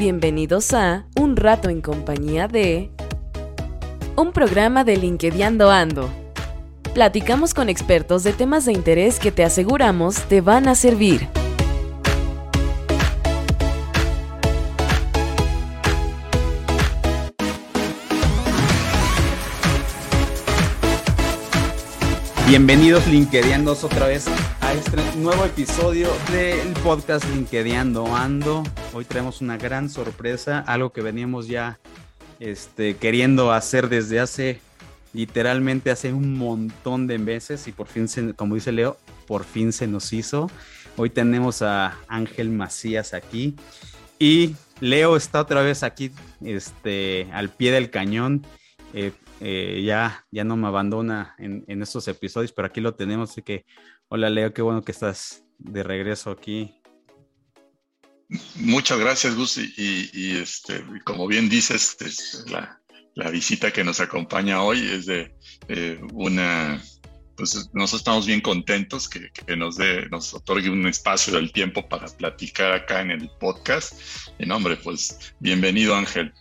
Bienvenidos a Un rato en compañía de... Un programa de LinkedIn Ando. Platicamos con expertos de temas de interés que te aseguramos te van a servir. Bienvenidos LinkedIandos otra vez a este nuevo episodio del podcast LinkedIando Ando. Hoy traemos una gran sorpresa, algo que veníamos ya este, queriendo hacer desde hace, literalmente hace un montón de meses y por fin, se, como dice Leo, por fin se nos hizo. Hoy tenemos a Ángel Macías aquí y Leo está otra vez aquí este, al pie del cañón. Eh, eh, ya, ya no me abandona en, estos episodios, pero aquí lo tenemos. Así que, hola Leo, qué bueno que estás de regreso aquí. Muchas gracias, Gus. Y, este, como bien dices, la, visita que nos acompaña hoy es de una. Pues nosotros estamos bien contentos que, nos dé, nos otorgue un espacio del tiempo para platicar acá en el podcast. Y nombre, pues bienvenido, Ángel.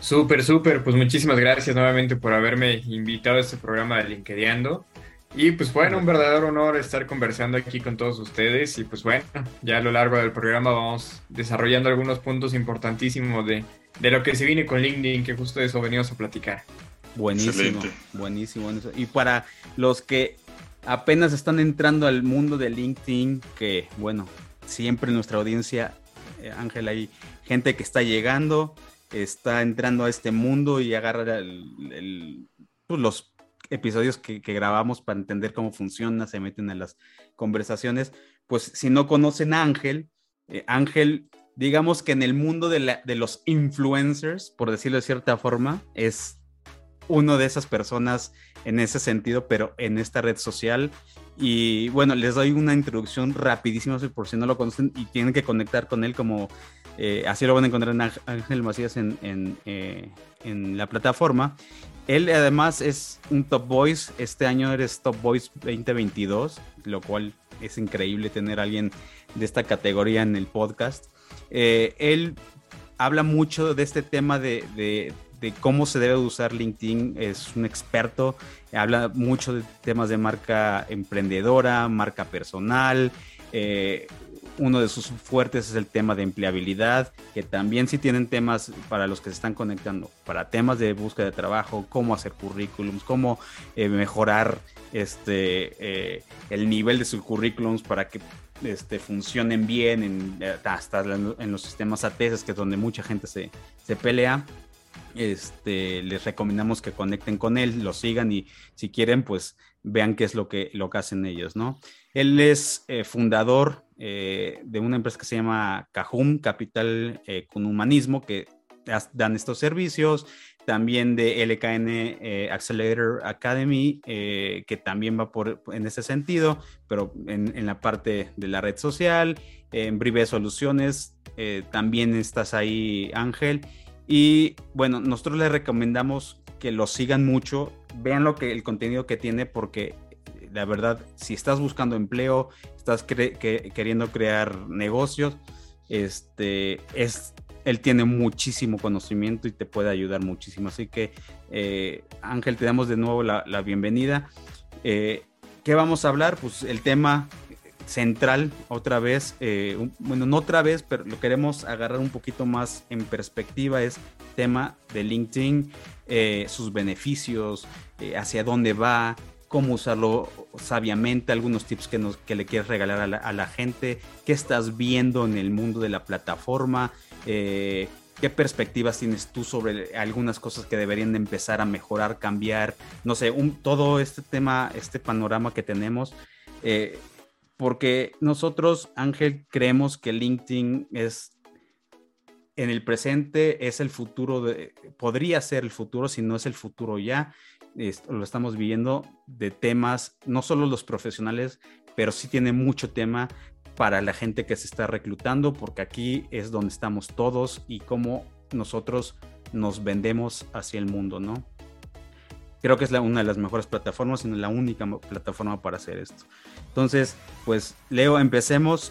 Súper, súper. Pues muchísimas gracias nuevamente por haberme invitado a este programa de LinkedIn. Y pues bueno, un verdadero honor estar conversando aquí con todos ustedes. Y pues bueno, ya a lo largo del programa vamos desarrollando algunos puntos importantísimos de, lo que se viene con LinkedIn, que justo de eso venimos a platicar. Buenísimo, buenísimo, buenísimo. Y para los que apenas están entrando al mundo de LinkedIn, que bueno, siempre en nuestra audiencia, eh, Ángel, hay gente que está llegando, está entrando a este mundo y agarra pues, los episodios que, grabamos para entender cómo funciona, se meten en las conversaciones, pues si no conocen a Ángel, eh, Ángel, digamos que en el mundo de, de los influencers, por decirlo de cierta forma, es uno de esas personas en ese sentido, pero en esta red social. Y bueno, les doy una introducción rapidísima por si no lo conocen y tienen que conectar con él como eh, así lo van a encontrar en Ángel Macías eh, en, la plataforma. Él además es un Top Voice. Este año eres Top Voice 2022, lo cual es increíble tener a alguien de esta categoría en el podcast. Eh, él habla mucho de este tema de, cómo se debe usar LinkedIn. Es un experto. Habla mucho de temas de marca emprendedora, marca personal uno de sus fuertes es el tema de empleabilidad, que también sí tienen temas para los que se están conectando, para temas de búsqueda de trabajo, cómo hacer currículums, cómo eh, mejorar este, eh, el nivel de sus currículums para que este, funcionen bien en, eh, hasta en los sistemas ATS, que es donde mucha gente se, se pelea. Este, les recomendamos que conecten con él, lo sigan y si quieren, pues vean qué es lo que, lo hacen ellos, ¿no? Él es fundador eh, de una empresa que se llama Cajum Capital eh, con Humanismo, que dan estos servicios, también de LKN eh, Accelerator Academy, que también va por, en ese sentido, pero en, la parte de la red social, en Brive Soluciones, también estás ahí, Ángel. Y bueno, nosotros les recomendamos que lo sigan mucho, vean lo que el contenido que tiene, porque la verdad, si estás buscando empleo, estás queriendo crear negocios, este, es, él tiene muchísimo conocimiento y te puede ayudar muchísimo. Así que, eh, Ángel, te damos de nuevo la, bienvenida. Eh, ¿Qué vamos a hablar? Pues el tema central, otra vez, eh, bueno, no otra vez, pero lo queremos agarrar un poquito más en perspectiva, es tema de LinkedIn, sus beneficios, hacia dónde va, cómo usarlo sabiamente, algunos tips que, nos, que le quieres regalar a la, gente, qué estás viendo en el mundo de la plataforma, eh, qué perspectivas tienes tú sobre algunas cosas que deberían de empezar a mejorar, cambiar, no sé, todo este tema, este panorama que tenemos. Eh, porque nosotros, Ángel, creemos que LinkedIn es en el presente, es el futuro, podría ser el futuro, si no es el futuro ya lo estamos viendo de temas, no solo los profesionales, pero sí tiene mucho tema para la gente que se está reclutando, porque aquí es donde estamos todos y cómo nosotros nos vendemos hacia el mundo, ¿no? Creo que es la, una de las mejores plataformas, sino la única plataforma para hacer esto. Entonces, pues Leo, empecemos.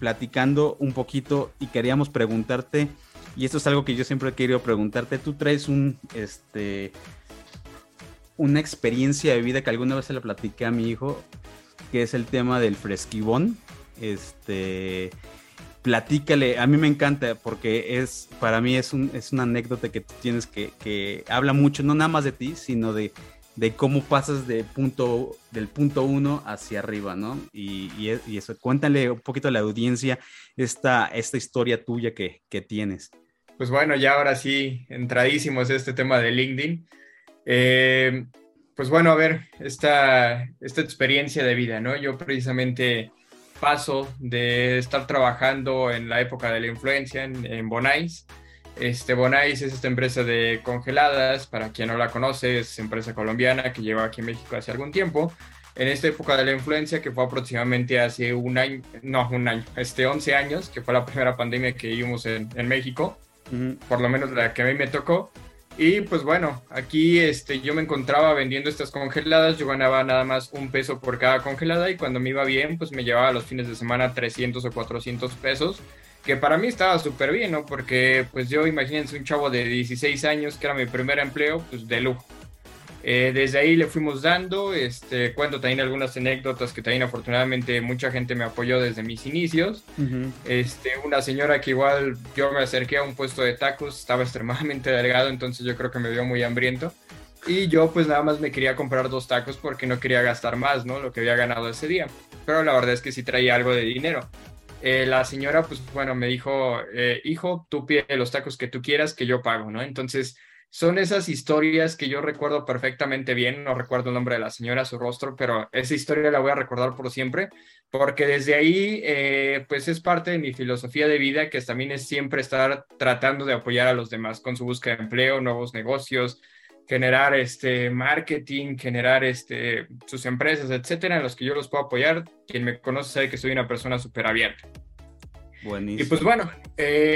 platicando un poquito y queríamos preguntarte, y esto es algo que yo siempre he querido preguntarte, tú traes un, este, una experiencia de vida que alguna vez se la platiqué a mi hijo, que es el tema del fresquibón. Este, platícale, a mí me encanta porque es, para mí es, un, es una anécdota que tienes que, que habla mucho, no nada más de ti, sino de, de cómo pasas de punto, del punto uno hacia arriba, ¿no? Y, y, eso, cuéntale un poquito a la audiencia esta, esta historia tuya que, que, tienes. Pues bueno, ya ahora sí, entradísimos este tema de LinkedIn. Eh, pues bueno, a ver, esta, esta experiencia de vida, ¿no? Yo precisamente paso de estar trabajando en la época de la influencia en, en Bonais. Este, Bonais es esta empresa de congeladas, para quien no la conoce, es empresa colombiana que lleva aquí en México hace algún tiempo. En esta época de la influencia, que fue aproximadamente hace un año, no, un año, este, 11 años, que fue la primera pandemia que vivimos en, en México, por lo menos la que a mí me tocó, y pues bueno, aquí este, yo me encontraba vendiendo estas congeladas, yo ganaba nada más un peso por cada congelada y cuando me iba bien, pues me llevaba los fines de semana 300 o 400 pesos, que para mí estaba súper bien, ¿no? Porque pues yo imagínense un chavo de 16 años, que era mi primer empleo, pues de lujo. Eh, desde ahí le fuimos dando, este, cuento también algunas anécdotas que también afortunadamente mucha gente me apoyó desde mis inicios. este, una señora que igual yo me acerqué a un puesto de tacos, estaba extremadamente delgado, entonces yo creo que me vio muy hambriento. Y yo pues nada más me quería comprar dos tacos porque no quería gastar más, ¿no? Lo que había ganado ese día. Pero la verdad es que sí traía algo de dinero. Eh, la señora pues bueno me dijo, eh, hijo, tú pide los tacos que tú quieras que yo pago, ¿no? Entonces son esas historias que yo recuerdo perfectamente bien, no recuerdo el nombre de la señora, su rostro, pero esa historia la voy a recordar por siempre, porque desde ahí, eh, pues es parte de mi filosofía de vida, que también es siempre estar tratando de apoyar a los demás con su búsqueda de empleo, nuevos negocios, generar este marketing, generar este, sus empresas, etcétera, en los que yo los puedo apoyar. Quien me conoce sabe que soy una persona súper abierta. Y pues bueno,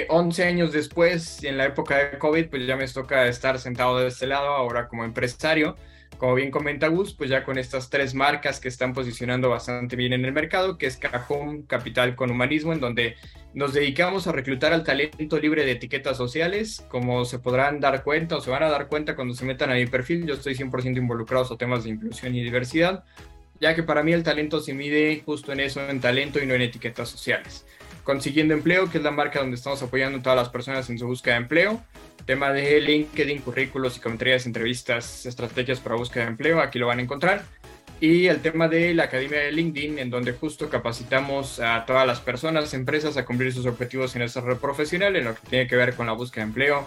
11 eh, años después, en la época de COVID, pues ya me toca estar sentado de este lado, ahora como empresario. Como bien comenta Gus, pues ya con estas tres marcas que están posicionando bastante bien en el mercado, que es Cajón, Capital con Humanismo, en donde nos dedicamos a reclutar al talento libre de etiquetas sociales. Como se podrán dar cuenta o se van a dar cuenta cuando se metan a mi perfil, yo estoy 100% involucrado en temas de inclusión y diversidad, ya que para mí el talento se mide justo en eso, en talento y no en etiquetas sociales. Consiguiendo Empleo, que es la marca donde estamos apoyando a todas las personas en su búsqueda de empleo. Tema de LinkedIn, currículos, psicometrías, entrevistas, estrategias para búsqueda de empleo, aquí lo van a encontrar. Y el tema de la Academia de LinkedIn, en donde justo capacitamos a todas las personas, empresas a cumplir sus objetivos en esa red profesional, en lo que tiene que ver con la búsqueda de empleo,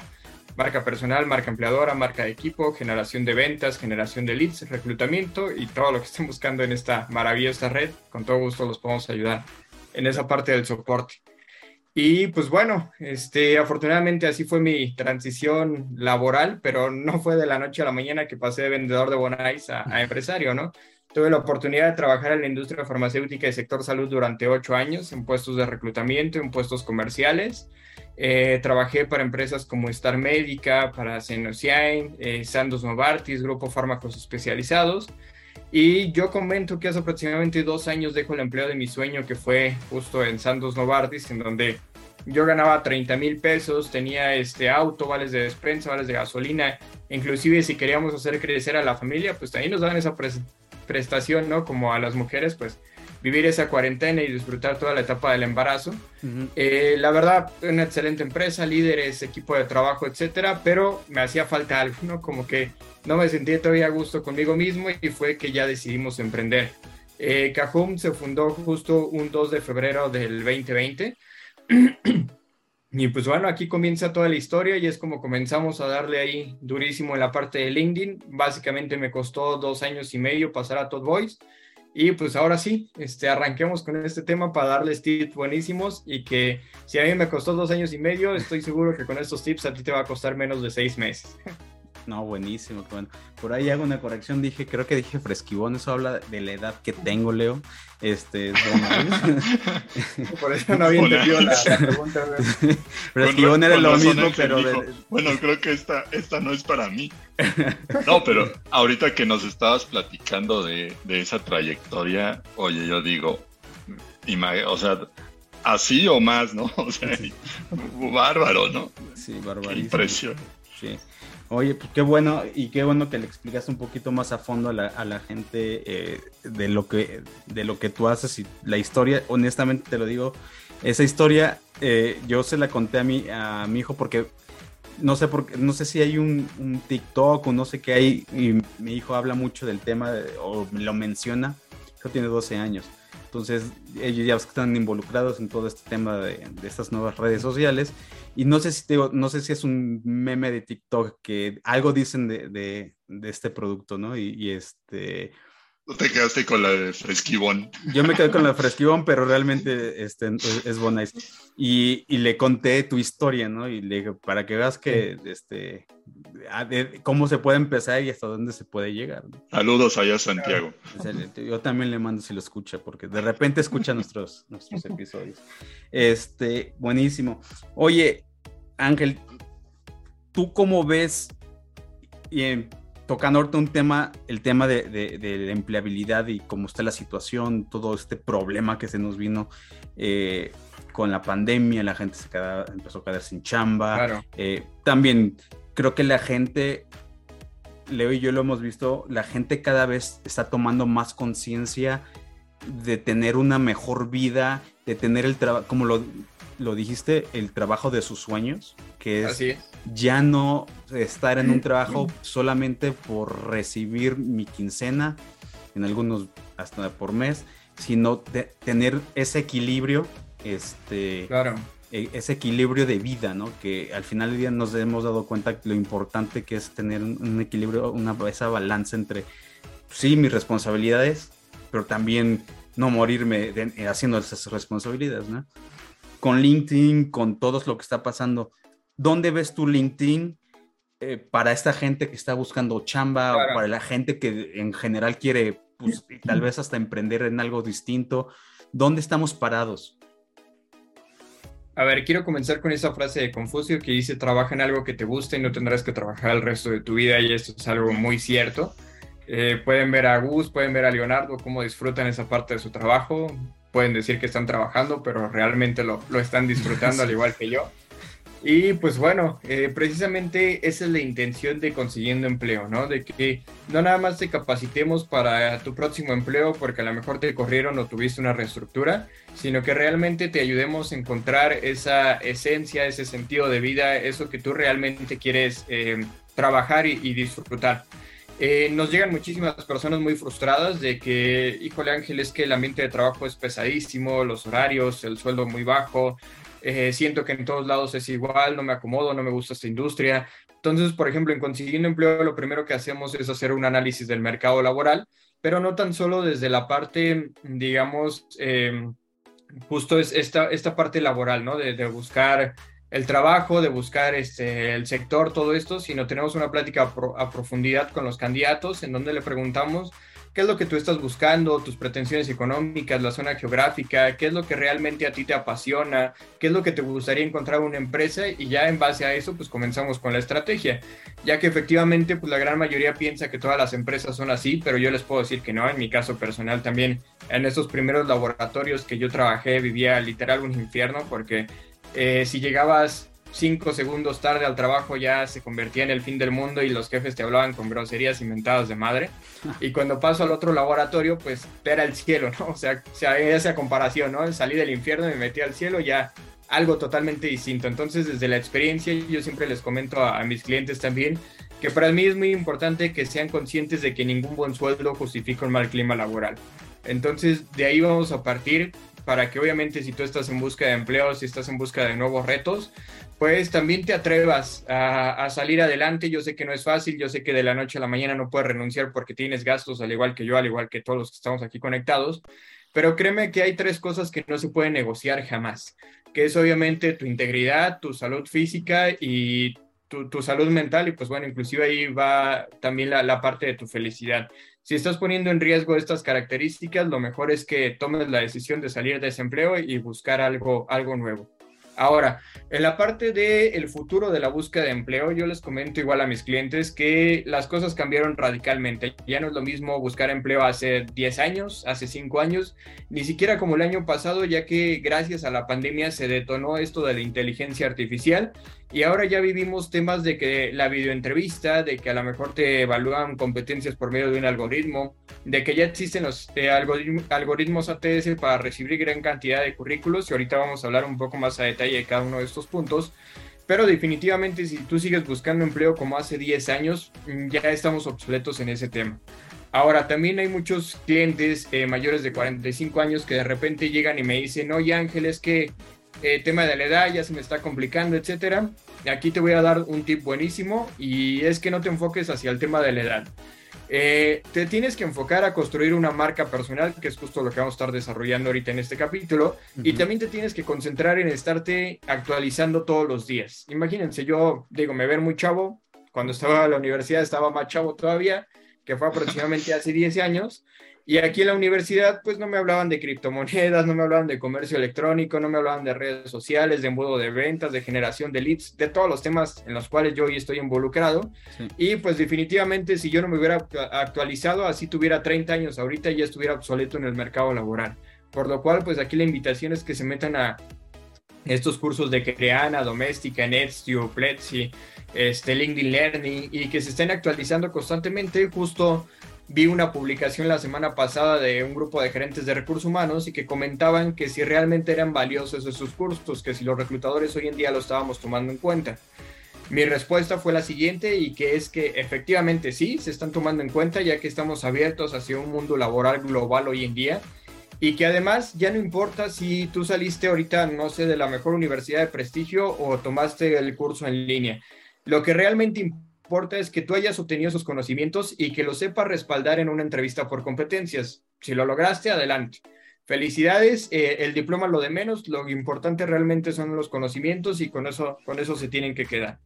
marca personal, marca empleadora, marca de equipo, generación de ventas, generación de leads, reclutamiento y todo lo que estén buscando en esta maravillosa red. Con todo gusto los podemos ayudar en esa parte del soporte. Y pues bueno, este, afortunadamente así fue mi transición laboral, pero no fue de la noche a la mañana que pasé de vendedor de Bonais a, empresario, ¿no? Tuve la oportunidad de trabajar en la industria farmacéutica y sector salud durante ocho años, en puestos de reclutamiento, en puestos comerciales. Eh, trabajé para empresas como Star Médica, para Senociain, eh, Sandoz Novartis, Grupo Fármacos Especializados. Y yo comento que hace aproximadamente dos años dejo el empleo de mi sueño, que fue justo en Santos Novartis, en donde yo ganaba 30 mil pesos, tenía este auto, vales de despensa, vales de gasolina, inclusive si queríamos hacer crecer a la familia, pues también nos dan esa prestación, ¿no? Como a las mujeres, pues vivir esa cuarentena y disfrutar toda la etapa del embarazo. Eh, la verdad, una excelente empresa, líderes, equipo de trabajo, etcétera, pero me hacía falta algo, ¿no? Como que no me sentía todavía a gusto conmigo mismo y fue que ya decidimos emprender. Eh, Cajum se fundó justo un 2 de febrero del 2020. y pues bueno, aquí comienza toda la historia y es como comenzamos a darle ahí durísimo en la parte de LinkedIn. Básicamente me costó dos años y medio pasar a Todd Voice. Y pues ahora sí, este, arranquemos con este tema para darles tips buenísimos y que si a mí me costó dos años y medio, estoy seguro que con estos tips a ti te va a costar menos de seis meses. No, buenísimo, bueno. Por ahí hago una corrección, dije, creo que dije fresquibón, eso habla de la edad que tengo, Leo. Este, Por eso no había entendido la, pregunta. fresquibón era lo mismo, pero... Bueno, creo que esta, esta no es para mí. No, pero ahorita que nos estabas platicando de, de esa trayectoria, oye, yo digo, o sea, así o más, ¿no? O sea, bárbaro, ¿no? Sí, barbarísimo. Impresión. Sí. Oye, pues qué bueno y qué bueno que le explicas un poquito más a fondo a la, gente eh, de, lo que, de lo que tú haces y la historia, honestamente te lo digo, esa historia eh, yo se la conté a mi, a mi hijo porque no sé por, no sé si hay un, TikTok o no sé qué hay y mi hijo habla mucho del tema o lo menciona, que tiene 12 años. Entonces ellos ya están involucrados en todo este tema de, de estas nuevas redes sociales y no sé si no sé si es un meme de TikTok que algo dicen de, de, de este producto, ¿no? Y, y este Tú te quedaste con la de Fresquibón. Yo me quedé con la de Fresquibón, pero realmente este, es, es Bonais. Y, y, le conté tu historia, ¿no? Y le dije, para que veas que, este, cómo se puede empezar y hasta dónde se puede llegar. ¿no? Saludos allá a Santiago. Yo también le mando si lo escucha, porque de repente escucha nuestros, nuestros episodios. Este, buenísimo. Oye, Ángel, ¿tú cómo ves? Y en, tocando ahorita un tema, el tema de, de, de, la empleabilidad y cómo está la situación, todo este problema que se nos vino eh, con la pandemia, la gente se queda, empezó a quedar sin chamba. Claro. Eh, también creo que la gente, Leo y yo lo hemos visto, la gente cada vez está tomando más conciencia de tener una mejor vida, de tener el trabajo, como lo, lo dijiste, el trabajo de sus sueños, que es, es, ya no estar en un trabajo solamente por recibir mi quincena, en algunos hasta por mes, sino de tener ese equilibrio, este, claro. ese equilibrio de vida, ¿no? Que al final del día nos hemos dado cuenta lo importante que es tener un, un equilibrio, una, esa balanza entre, sí, mis responsabilidades, pero también no morirme de, haciendo esas responsabilidades, ¿no? Con LinkedIn, con todo lo que está pasando, ¿dónde ves tu LinkedIn eh, para esta gente que está buscando chamba claro. o para la gente que en general quiere, pues, tal vez hasta emprender en algo distinto? ¿Dónde estamos parados? A ver, quiero comenzar con esa frase de Confucio que dice, trabaja en algo que te guste y no tendrás que trabajar el resto de tu vida y esto es algo muy cierto. Eh, pueden ver a Gus, pueden ver a Leonardo cómo disfrutan esa parte de su trabajo, pueden decir que están trabajando, pero realmente lo, lo están disfrutando al igual que yo. Y pues bueno, eh, precisamente esa es la intención de consiguiendo empleo, ¿no? De que no nada más te capacitemos para tu próximo empleo porque a lo mejor te corrieron o tuviste una reestructura, sino que realmente te ayudemos a encontrar esa esencia, ese sentido de vida, eso que tú realmente quieres eh, trabajar y, y disfrutar. Eh, nos llegan muchísimas personas muy frustradas de que, híjole Ángel, es que el ambiente de trabajo es pesadísimo, los horarios, el sueldo muy bajo, eh, siento que en todos lados es igual, no me acomodo, no me gusta esta industria. Entonces, por ejemplo, en consiguiendo empleo, lo primero que hacemos es hacer un análisis del mercado laboral, pero no tan solo desde la parte, digamos, eh, justo es esta, esta parte laboral, ¿no? De, de buscar el trabajo, de buscar este, el sector, todo esto, sino tenemos una plática a, pro, a, profundidad con los candidatos en donde le preguntamos qué es lo que tú estás buscando, tus pretensiones económicas, la zona geográfica, qué es lo que realmente a ti te apasiona, qué es lo que te gustaría encontrar en una empresa y ya en base a eso pues comenzamos con la estrategia, ya que efectivamente pues la gran mayoría piensa que todas las empresas son así, pero yo les puedo decir que no, en mi caso personal también. En esos primeros laboratorios que yo trabajé vivía literal un infierno porque eh, si llegabas cinco segundos tarde al trabajo ya se convertía en el fin del mundo y los jefes te hablaban con groserías inventadas de madre. Y cuando paso al otro laboratorio, pues era el cielo, ¿no? O sea, esa comparación, ¿no? Salí del infierno y me metí al cielo, ya algo totalmente distinto. Entonces, desde la experiencia, yo siempre les comento a, a mis clientes también que para mí es muy importante que sean conscientes de que ningún buen sueldo justifica un mal clima laboral. Entonces, de ahí vamos a partir para que obviamente si tú estás en busca de empleo, si estás en busca de nuevos retos, pues también te atrevas a, a, salir adelante. Yo sé que no es fácil, yo sé que de la noche a la mañana no puedes renunciar porque tienes gastos, al igual que yo, al igual que todos los que estamos aquí conectados, pero créeme que hay tres cosas que no se pueden negociar jamás, que es obviamente tu integridad, tu salud física y tu, tu salud mental y pues bueno, inclusive ahí va también la, la parte de tu felicidad. Si estás poniendo en riesgo estas características, lo mejor es que tomes la decisión de salir de ese empleo y buscar algo, algo nuevo. Ahora, en la parte del futuro de la búsqueda de empleo, yo les comento igual a mis clientes que las cosas cambiaron radicalmente. Ya no es lo mismo buscar empleo hace 10 años, hace 5 años, ni siquiera como el año pasado, ya que gracias a la pandemia se detonó esto de la inteligencia artificial y ahora ya vivimos temas de que la videoentrevista, de que a lo mejor te evalúan competencias por medio de un algoritmo, de que ya existen los eh, algoritmos ATS para recibir gran cantidad de currículos y ahorita vamos a hablar un poco más a detalle de cada uno de estos puntos. Pero definitivamente si tú sigues buscando empleo como hace 10 años, mm, ya estamos obsoletos en ese tema. Ahora, también hay muchos clientes eh, mayores de 45 años que de repente llegan y me dicen, oye Ángel, es que eh, tema de la edad ya se me está complicando, etcétera. Aquí te voy a dar un tip buenísimo y es que no te enfoques hacia el tema de la edad. Eh, te tienes que enfocar a construir una marca personal, que es justo lo que vamos a estar desarrollando ahorita en este capítulo, y también te tienes que concentrar en estarte actualizando todos los días. Imagínense, yo digo, me ver muy chavo, cuando estaba en la universidad estaba más chavo todavía, que fue aproximadamente hace 10 años, y aquí en la universidad, pues no me hablaban de criptomonedas, no me hablaban de comercio electrónico, no me hablaban de redes sociales, de embudo de ventas, de generación de leads, de todos los temas en los cuales yo hoy estoy involucrado. Y pues definitivamente si yo no me hubiera actualizado, así tuviera 30 años ahorita, ya estuviera obsoleto en el mercado laboral. Por lo cual, pues aquí la invitación es que se metan a estos cursos de Creana, Doméstica, Netstio, Pletzi, este, LinkedIn Learning y que se estén actualizando constantemente justo vi una publicación la semana pasada de un grupo de gerentes de recursos humanos y que comentaban que si realmente eran valiosos esos cursos, que si los reclutadores hoy en día lo estábamos tomando en cuenta. Mi respuesta fue la siguiente y que es que efectivamente sí, se están tomando en cuenta ya que estamos abiertos hacia un mundo laboral global hoy en día y que además ya no importa si tú saliste ahorita, no sé, de la mejor universidad de prestigio o tomaste el curso en línea. Lo que realmente importa es que tú hayas obtenido esos conocimientos y que lo sepas respaldar en una entrevista por competencias. Si lo lograste, adelante. Felicidades, eh, el diploma lo de menos, lo importante realmente son los conocimientos y con eso, con eso se tienen que quedar.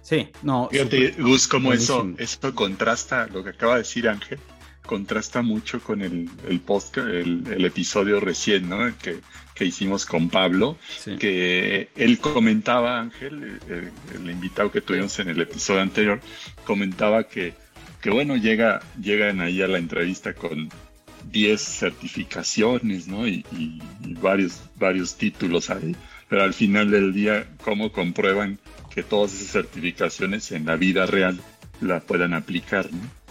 Sí, no. Fíjate, Gus, cómo eso, eso contrasta lo que acaba de decir Ángel, contrasta mucho con el, el el, episodio recién, ¿no? Que que hicimos con Pablo, que él comentaba, Ángel, el, invitado que tuvimos en el episodio anterior, comentaba que, que bueno, llega, llegan ahí a la entrevista con 10 certificaciones, ¿no? Y, varios, varios títulos ahí, pero al final del día, ¿cómo comprueban que todas esas certificaciones en la vida real la puedan aplicar, ¿no?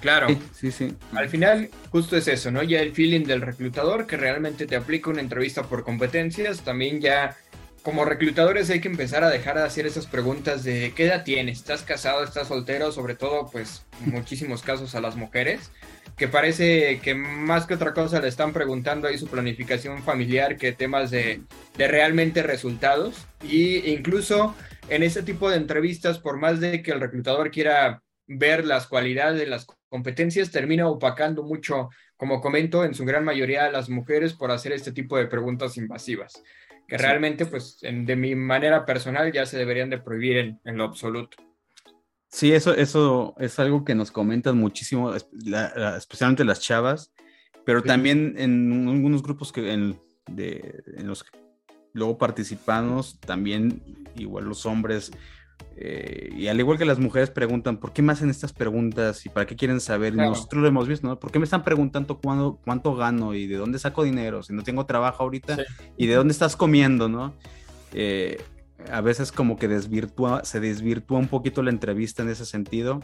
Claro. Sí, sí, Al final, justo es eso, ¿no? Ya el feeling del reclutador que realmente te aplica una entrevista por competencias, también ya como reclutadores hay que empezar a dejar de hacer esas preguntas de qué edad tienes, estás casado, estás soltero, sobre todo pues muchísimos casos a las mujeres, que parece que más que otra cosa le están preguntando ahí su planificación familiar que temas de, de realmente resultados. Y incluso en ese tipo de entrevistas, por más de que el reclutador quiera ver las cualidades de las competencias, termina opacando mucho, como comento, en su gran mayoría a las mujeres por hacer este tipo de preguntas invasivas, que realmente, pues, de mi manera personal ya se deberían de prohibir en, lo absoluto. Sí, eso, eso es algo que nos comentan muchísimo, especialmente las chavas, pero también en algunos grupos que en, de, en los que luego participamos, también igual los hombres eh, y al igual que las mujeres preguntan, ¿por qué me hacen estas preguntas y para qué quieren saber? Nosotros lo hemos visto, ¿no? ¿Por qué me están preguntando cuándo, cuánto gano y de dónde saco dinero si no tengo trabajo ahorita? Y de dónde estás comiendo, ¿no? Eh, a veces como que desvirtúa, se desvirtúa un poquito la entrevista en ese sentido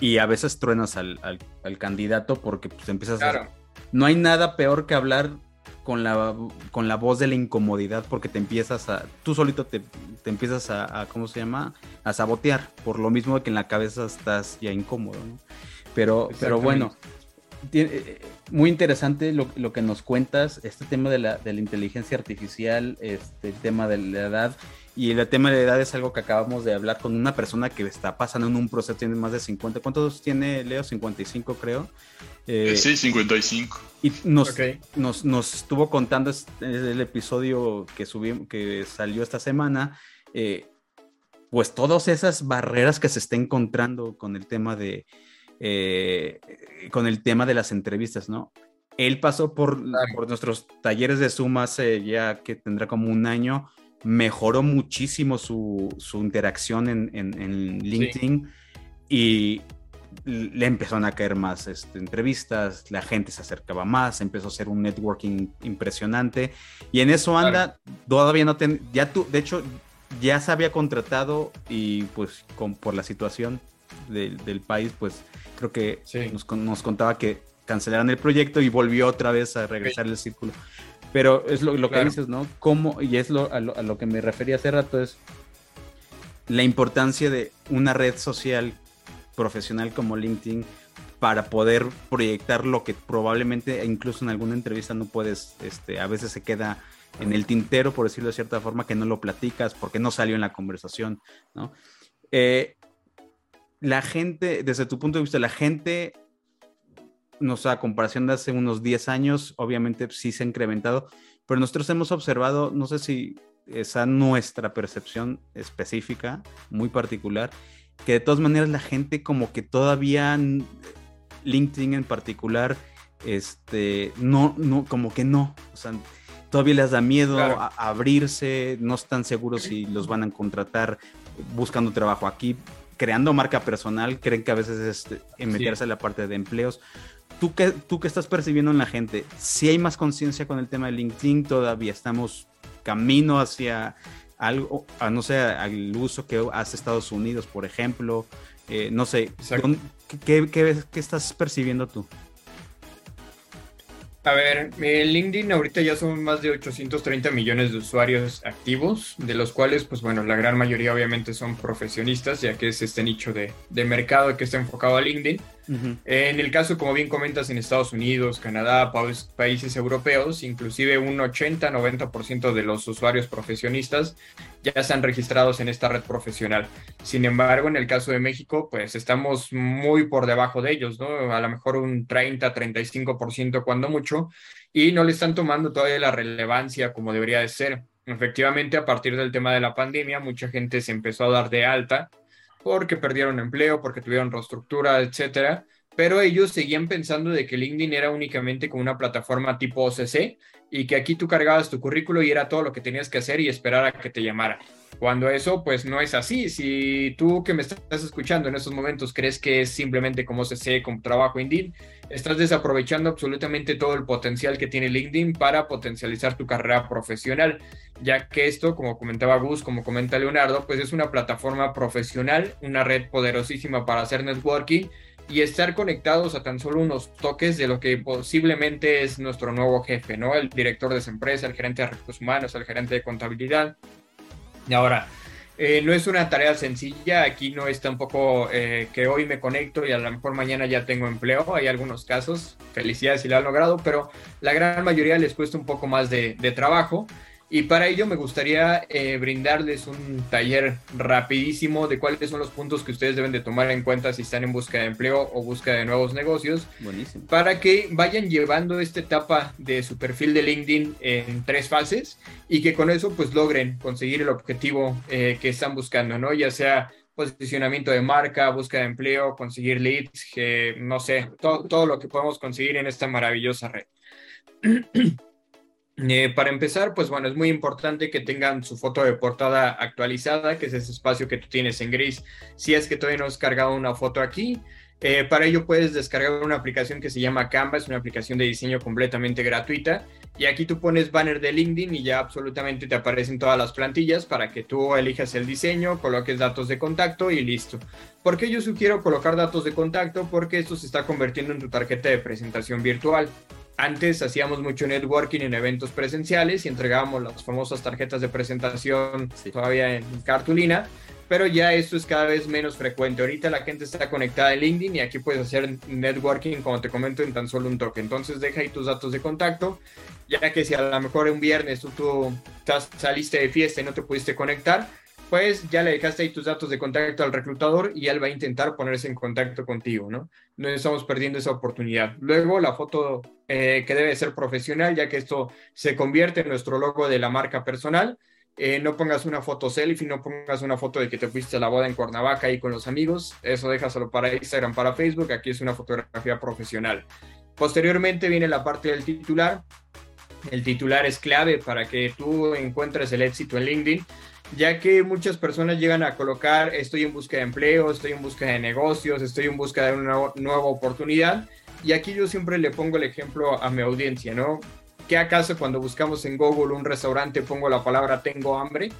y a veces truenas al, al, candidato porque pues empiezas a... No hay nada peor que hablar con la, con la voz de la incomodidad porque te empiezas a, tú solito te, te empiezas a, ¿cómo se llama? A sabotear, por lo mismo que en la cabeza estás ya incómodo, ¿no? Pero, pero bueno, eh, muy interesante lo, lo, que nos cuentas, este tema de la, de la inteligencia artificial, este tema de la edad. Y el tema de la edad es algo que acabamos de hablar con una persona que está pasando en un proceso, tiene más de 50. ¿Cuántos tiene Leo? 55 creo. Eh, sí, 55. Y nos, nos, nos, estuvo contando el episodio que, subimos, que salió esta semana, eh, pues todas esas barreras que se está encontrando con el tema de, eh, con el tema de las entrevistas, ¿no? él pasó por, por nuestros talleres de Zoom hace ya que tendrá como un año, mejoró muchísimo su, su interacción en, en, LinkedIn y le empezaron a caer más este, entrevistas, la gente se acercaba más, empezó a hacer un networking impresionante y en eso anda, todavía no ten, ya tú, de hecho, ya se había contratado y pues con, por la situación del país, pues creo que nos, nos, contaba que cancelaron el proyecto y volvió otra vez a regresar el círculo. Pero es lo, que dices, ¿no? ¿Cómo? Y es lo, a, lo, que me refería hace rato, es la importancia de una red social profesional como LinkedIn para poder proyectar lo que probablemente incluso en alguna entrevista no puedes, este, a veces se queda en el tintero, por decirlo de cierta forma, que no lo platicas porque no salió en la conversación, ¿no? Eh, la gente, desde tu punto de vista, la gente no sé, a comparación de hace unos 10 años, obviamente sí se ha incrementado, pero nosotros hemos observado, no sé si esa nuestra percepción específica, muy particular, que de todas maneras la gente como que todavía, LinkedIn en particular, este, no, no, como que no, o sea, todavía les da miedo a, abrirse, no están seguros si los van a contratar buscando trabajo aquí, creando marca personal, creen que a veces es este, meterse en la parte de empleos. ¿Tú qué, ¿Tú qué estás percibiendo en la gente? Si hay más conciencia con el tema de LinkedIn, todavía estamos camino hacia algo, a, no sé, al uso que hace Estados Unidos, por ejemplo. Eh, no sé, ¿qué, qué, qué estás percibiendo tú? A ver, LinkedIn ahorita ya son más de 830 millones de usuarios activos, de los cuales, pues bueno, la gran mayoría obviamente son profesionistas, ya que es este nicho de, de mercado que está enfocado a LinkedIn. En el caso, como bien comentas, en Estados Unidos, Canadá, países europeos, inclusive un 80-90% de los usuarios profesionistas ya están registrados en esta red profesional. Sin embargo, en el caso de México, pues estamos muy por debajo de ellos, ¿no? A lo mejor un 30-35% cuando mucho, y no le están tomando todavía la relevancia como debería de ser. Efectivamente, a partir del tema de la pandemia, mucha gente se empezó a dar de alta porque perdieron empleo, porque tuvieron reestructura, etcétera. Pero ellos seguían pensando de que LinkedIn era únicamente como una plataforma tipo OCC y que aquí tú cargabas tu currículo y era todo lo que tenías que hacer y esperar a que te llamara. Cuando eso pues no es así. Si tú que me estás escuchando en estos momentos crees que es simplemente como OCC, como trabajo Indeed, estás desaprovechando absolutamente todo el potencial que tiene LinkedIn para potencializar tu carrera profesional, ya que esto, como comentaba Gus, como comenta Leonardo, pues es una plataforma profesional, una red poderosísima para hacer networking y estar conectados a tan solo unos toques de lo que posiblemente es nuestro nuevo jefe, ¿no? El director de esa empresa, el gerente de recursos humanos, el gerente de contabilidad. Y ahora, eh, no es una tarea sencilla, aquí no es tampoco eh, que hoy me conecto y a lo mejor mañana ya tengo empleo, hay algunos casos, felicidades si lo han logrado, pero la gran mayoría les cuesta un poco más de, de trabajo y para ello me gustaría eh, brindarles un taller rapidísimo de cuáles son los puntos que ustedes deben de tomar en cuenta si están en busca de empleo o busca de nuevos negocios. Buenísimo. Para que vayan llevando esta etapa de su perfil de LinkedIn en tres fases y que con eso pues logren conseguir el objetivo eh, que están buscando, ¿no? Ya sea posicionamiento de marca, búsqueda de empleo, conseguir leads, no sé, todo, todo lo que podemos conseguir en esta maravillosa red. Eh, para empezar, pues bueno, es muy importante que tengan su foto de portada actualizada, que es ese espacio que tú tienes en gris. Si es que todavía no has cargado una foto aquí, eh, para ello puedes descargar una aplicación que se llama Canva, es una aplicación de diseño completamente gratuita. Y aquí tú pones banner de LinkedIn y ya absolutamente te aparecen todas las plantillas para que tú elijas el diseño, coloques datos de contacto y listo. ¿Por qué yo sugiero colocar datos de contacto? Porque esto se está convirtiendo en tu tarjeta de presentación virtual. Antes hacíamos mucho networking en eventos presenciales y entregábamos las famosas tarjetas de presentación todavía en cartulina, pero ya esto es cada vez menos frecuente. Ahorita la gente está conectada en LinkedIn y aquí puedes hacer networking, como te comento, en tan solo un toque. Entonces deja ahí tus datos de contacto, ya que si a lo mejor un viernes tú, tú saliste de fiesta y no te pudiste conectar, pues ya le dejaste ahí tus datos de contacto al reclutador y él va a intentar ponerse en contacto contigo, ¿no? No estamos perdiendo esa oportunidad. Luego, la foto eh, que debe ser profesional, ya que esto se convierte en nuestro logo de la marca personal. Eh, no pongas una foto selfie, no pongas una foto de que te fuiste a la boda en Cuernavaca ahí con los amigos. Eso déjaselo para Instagram, para Facebook. Aquí es una fotografía profesional. Posteriormente viene la parte del titular. El titular es clave para que tú encuentres el éxito en LinkedIn, ya que muchas personas llegan a colocar estoy en busca de empleo, estoy en busca de negocios, estoy en busca de una nueva oportunidad. Y aquí yo siempre le pongo el ejemplo a mi audiencia, ¿no? ¿Qué acaso cuando buscamos en Google un restaurante pongo la palabra tengo hambre?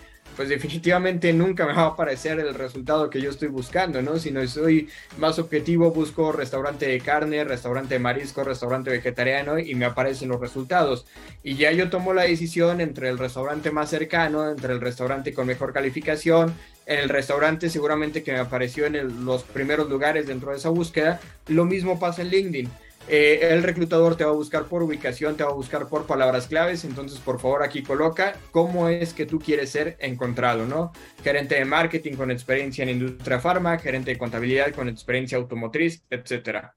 Pues definitivamente nunca me va a aparecer el resultado que yo estoy buscando, ¿no? Si no soy más objetivo, busco restaurante de carne, restaurante de marisco, restaurante vegetariano y me aparecen los resultados. Y ya yo tomo la decisión entre el restaurante más cercano, entre el restaurante con mejor calificación, en el restaurante seguramente que me apareció en los primeros lugares dentro de esa búsqueda. Lo mismo pasa en LinkedIn eh, el reclutador te va a buscar por ubicación, te va a buscar por palabras claves, entonces por favor aquí coloca cómo es que tú quieres ser encontrado, ¿no? Gerente de marketing con experiencia en industria farma, gerente de contabilidad con experiencia automotriz, etcétera.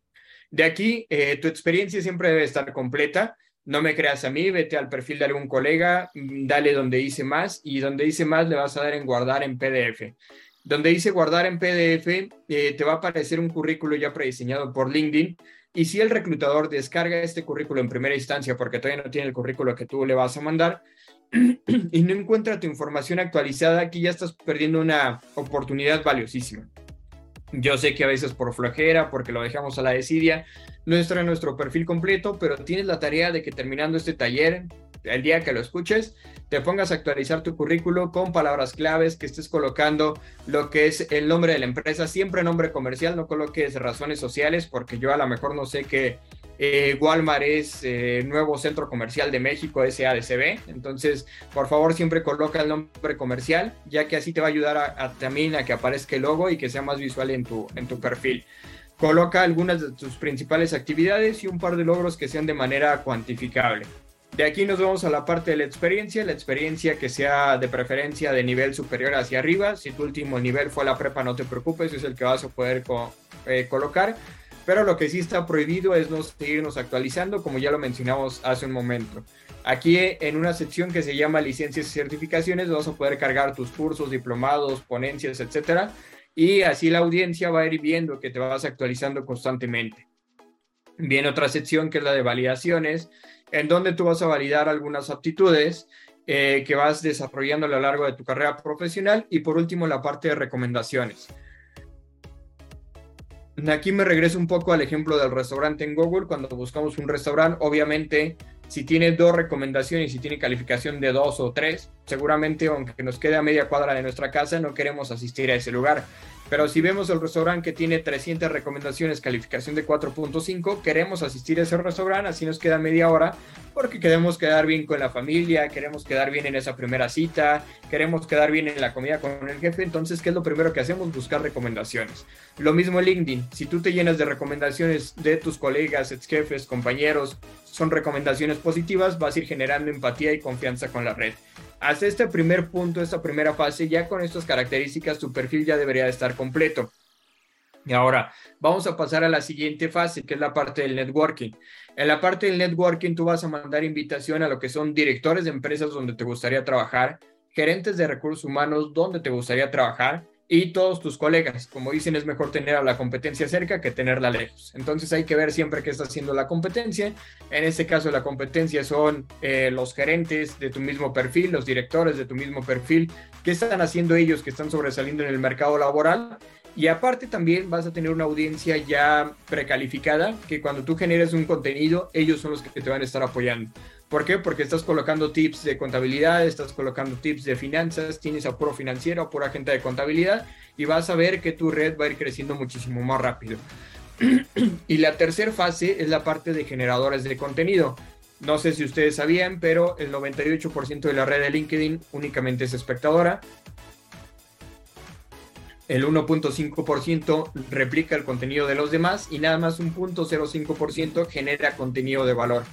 De aquí, eh, tu experiencia siempre debe estar completa. No me creas a mí, vete al perfil de algún colega, mm, dale donde dice más y donde dice más le vas a dar en guardar en PDF. Donde dice guardar en PDF, eh, te va a aparecer un currículo ya prediseñado por LinkedIn y si el reclutador descarga este currículo en primera instancia, porque todavía no tiene el currículo que tú le vas a mandar, y no encuentra tu información actualizada, aquí ya estás perdiendo una oportunidad valiosísima. Yo sé que a veces por flojera, porque lo dejamos a la desidia, no está nuestro perfil completo, pero tienes la tarea de que terminando este taller, el día que lo escuches, te pongas a actualizar tu currículo con palabras claves, que estés colocando lo que es el nombre de la empresa, siempre nombre comercial, no coloques razones sociales, porque yo a lo mejor no sé que eh, Walmart es eh, nuevo centro comercial de México, SADCB. Entonces, por favor, siempre coloca el nombre comercial, ya que así te va a ayudar a, también a que aparezca el logo y que sea más visual en tu, en tu perfil. Coloca algunas de tus principales actividades y un par de logros que sean de manera cuantificable. De aquí nos vamos a la parte de la experiencia, la experiencia que sea de preferencia de nivel superior hacia arriba. Si tu último nivel fue la prepa, no te preocupes, es el que vas a poder eh, colocar. Pero lo que sí está prohibido es no seguirnos actualizando, como ya lo mencionamos hace un momento. Aquí en una sección que se llama licencias y certificaciones vas a poder cargar tus cursos, diplomados, ponencias, etcétera. Y así la audiencia va a ir viendo que te vas actualizando constantemente. Viene otra sección que es la de validaciones en donde tú vas a validar algunas aptitudes eh, que vas desarrollando a lo largo de tu carrera profesional y por último la parte de recomendaciones. Aquí me regreso un poco al ejemplo del restaurante en Google. Cuando buscamos un restaurante, obviamente, si tiene dos recomendaciones, si tiene calificación de dos o tres, seguramente, aunque nos quede a media cuadra de nuestra casa, no queremos asistir a ese lugar. Pero si vemos el restaurante que tiene 300 recomendaciones, calificación de 4.5, queremos asistir a ese restaurante, así nos queda media hora, porque queremos quedar bien con la familia, queremos quedar bien en esa primera cita, queremos quedar bien en la comida con el jefe. Entonces, ¿qué es lo primero que hacemos? Buscar recomendaciones. Lo mismo en LinkedIn. Si tú te llenas de recomendaciones de tus colegas, ex jefes, compañeros, son recomendaciones positivas, vas a ir generando empatía y confianza con la red hasta este primer punto, esta primera fase, ya con estas características, tu perfil ya debería estar completo. Y ahora vamos a pasar a la siguiente fase, que es la parte del networking. En la parte del networking, tú vas a mandar invitación a lo que son directores de empresas donde te gustaría trabajar, gerentes de recursos humanos donde te gustaría trabajar, y todos tus colegas. Como dicen, es mejor tener a la competencia cerca que tenerla lejos. Entonces hay que ver siempre qué está haciendo la competencia. En este caso la competencia son eh, los gerentes de tu mismo perfil, los directores de tu mismo perfil, qué están haciendo ellos que están sobresaliendo en el mercado laboral. Y aparte también vas a tener una audiencia ya precalificada, que cuando tú generes un contenido, ellos son los que te van a estar apoyando. ¿Por qué? Porque estás colocando tips de contabilidad, estás colocando tips de finanzas, tienes a puro financiero, a pura agente de contabilidad y vas a ver que tu red va a ir creciendo muchísimo más rápido. y la tercera fase es la parte de generadores de contenido. No sé si ustedes sabían, pero el 98% de la red de LinkedIn únicamente es espectadora. El 1.5% replica el contenido de los demás y nada más un 0.05% genera contenido de valor.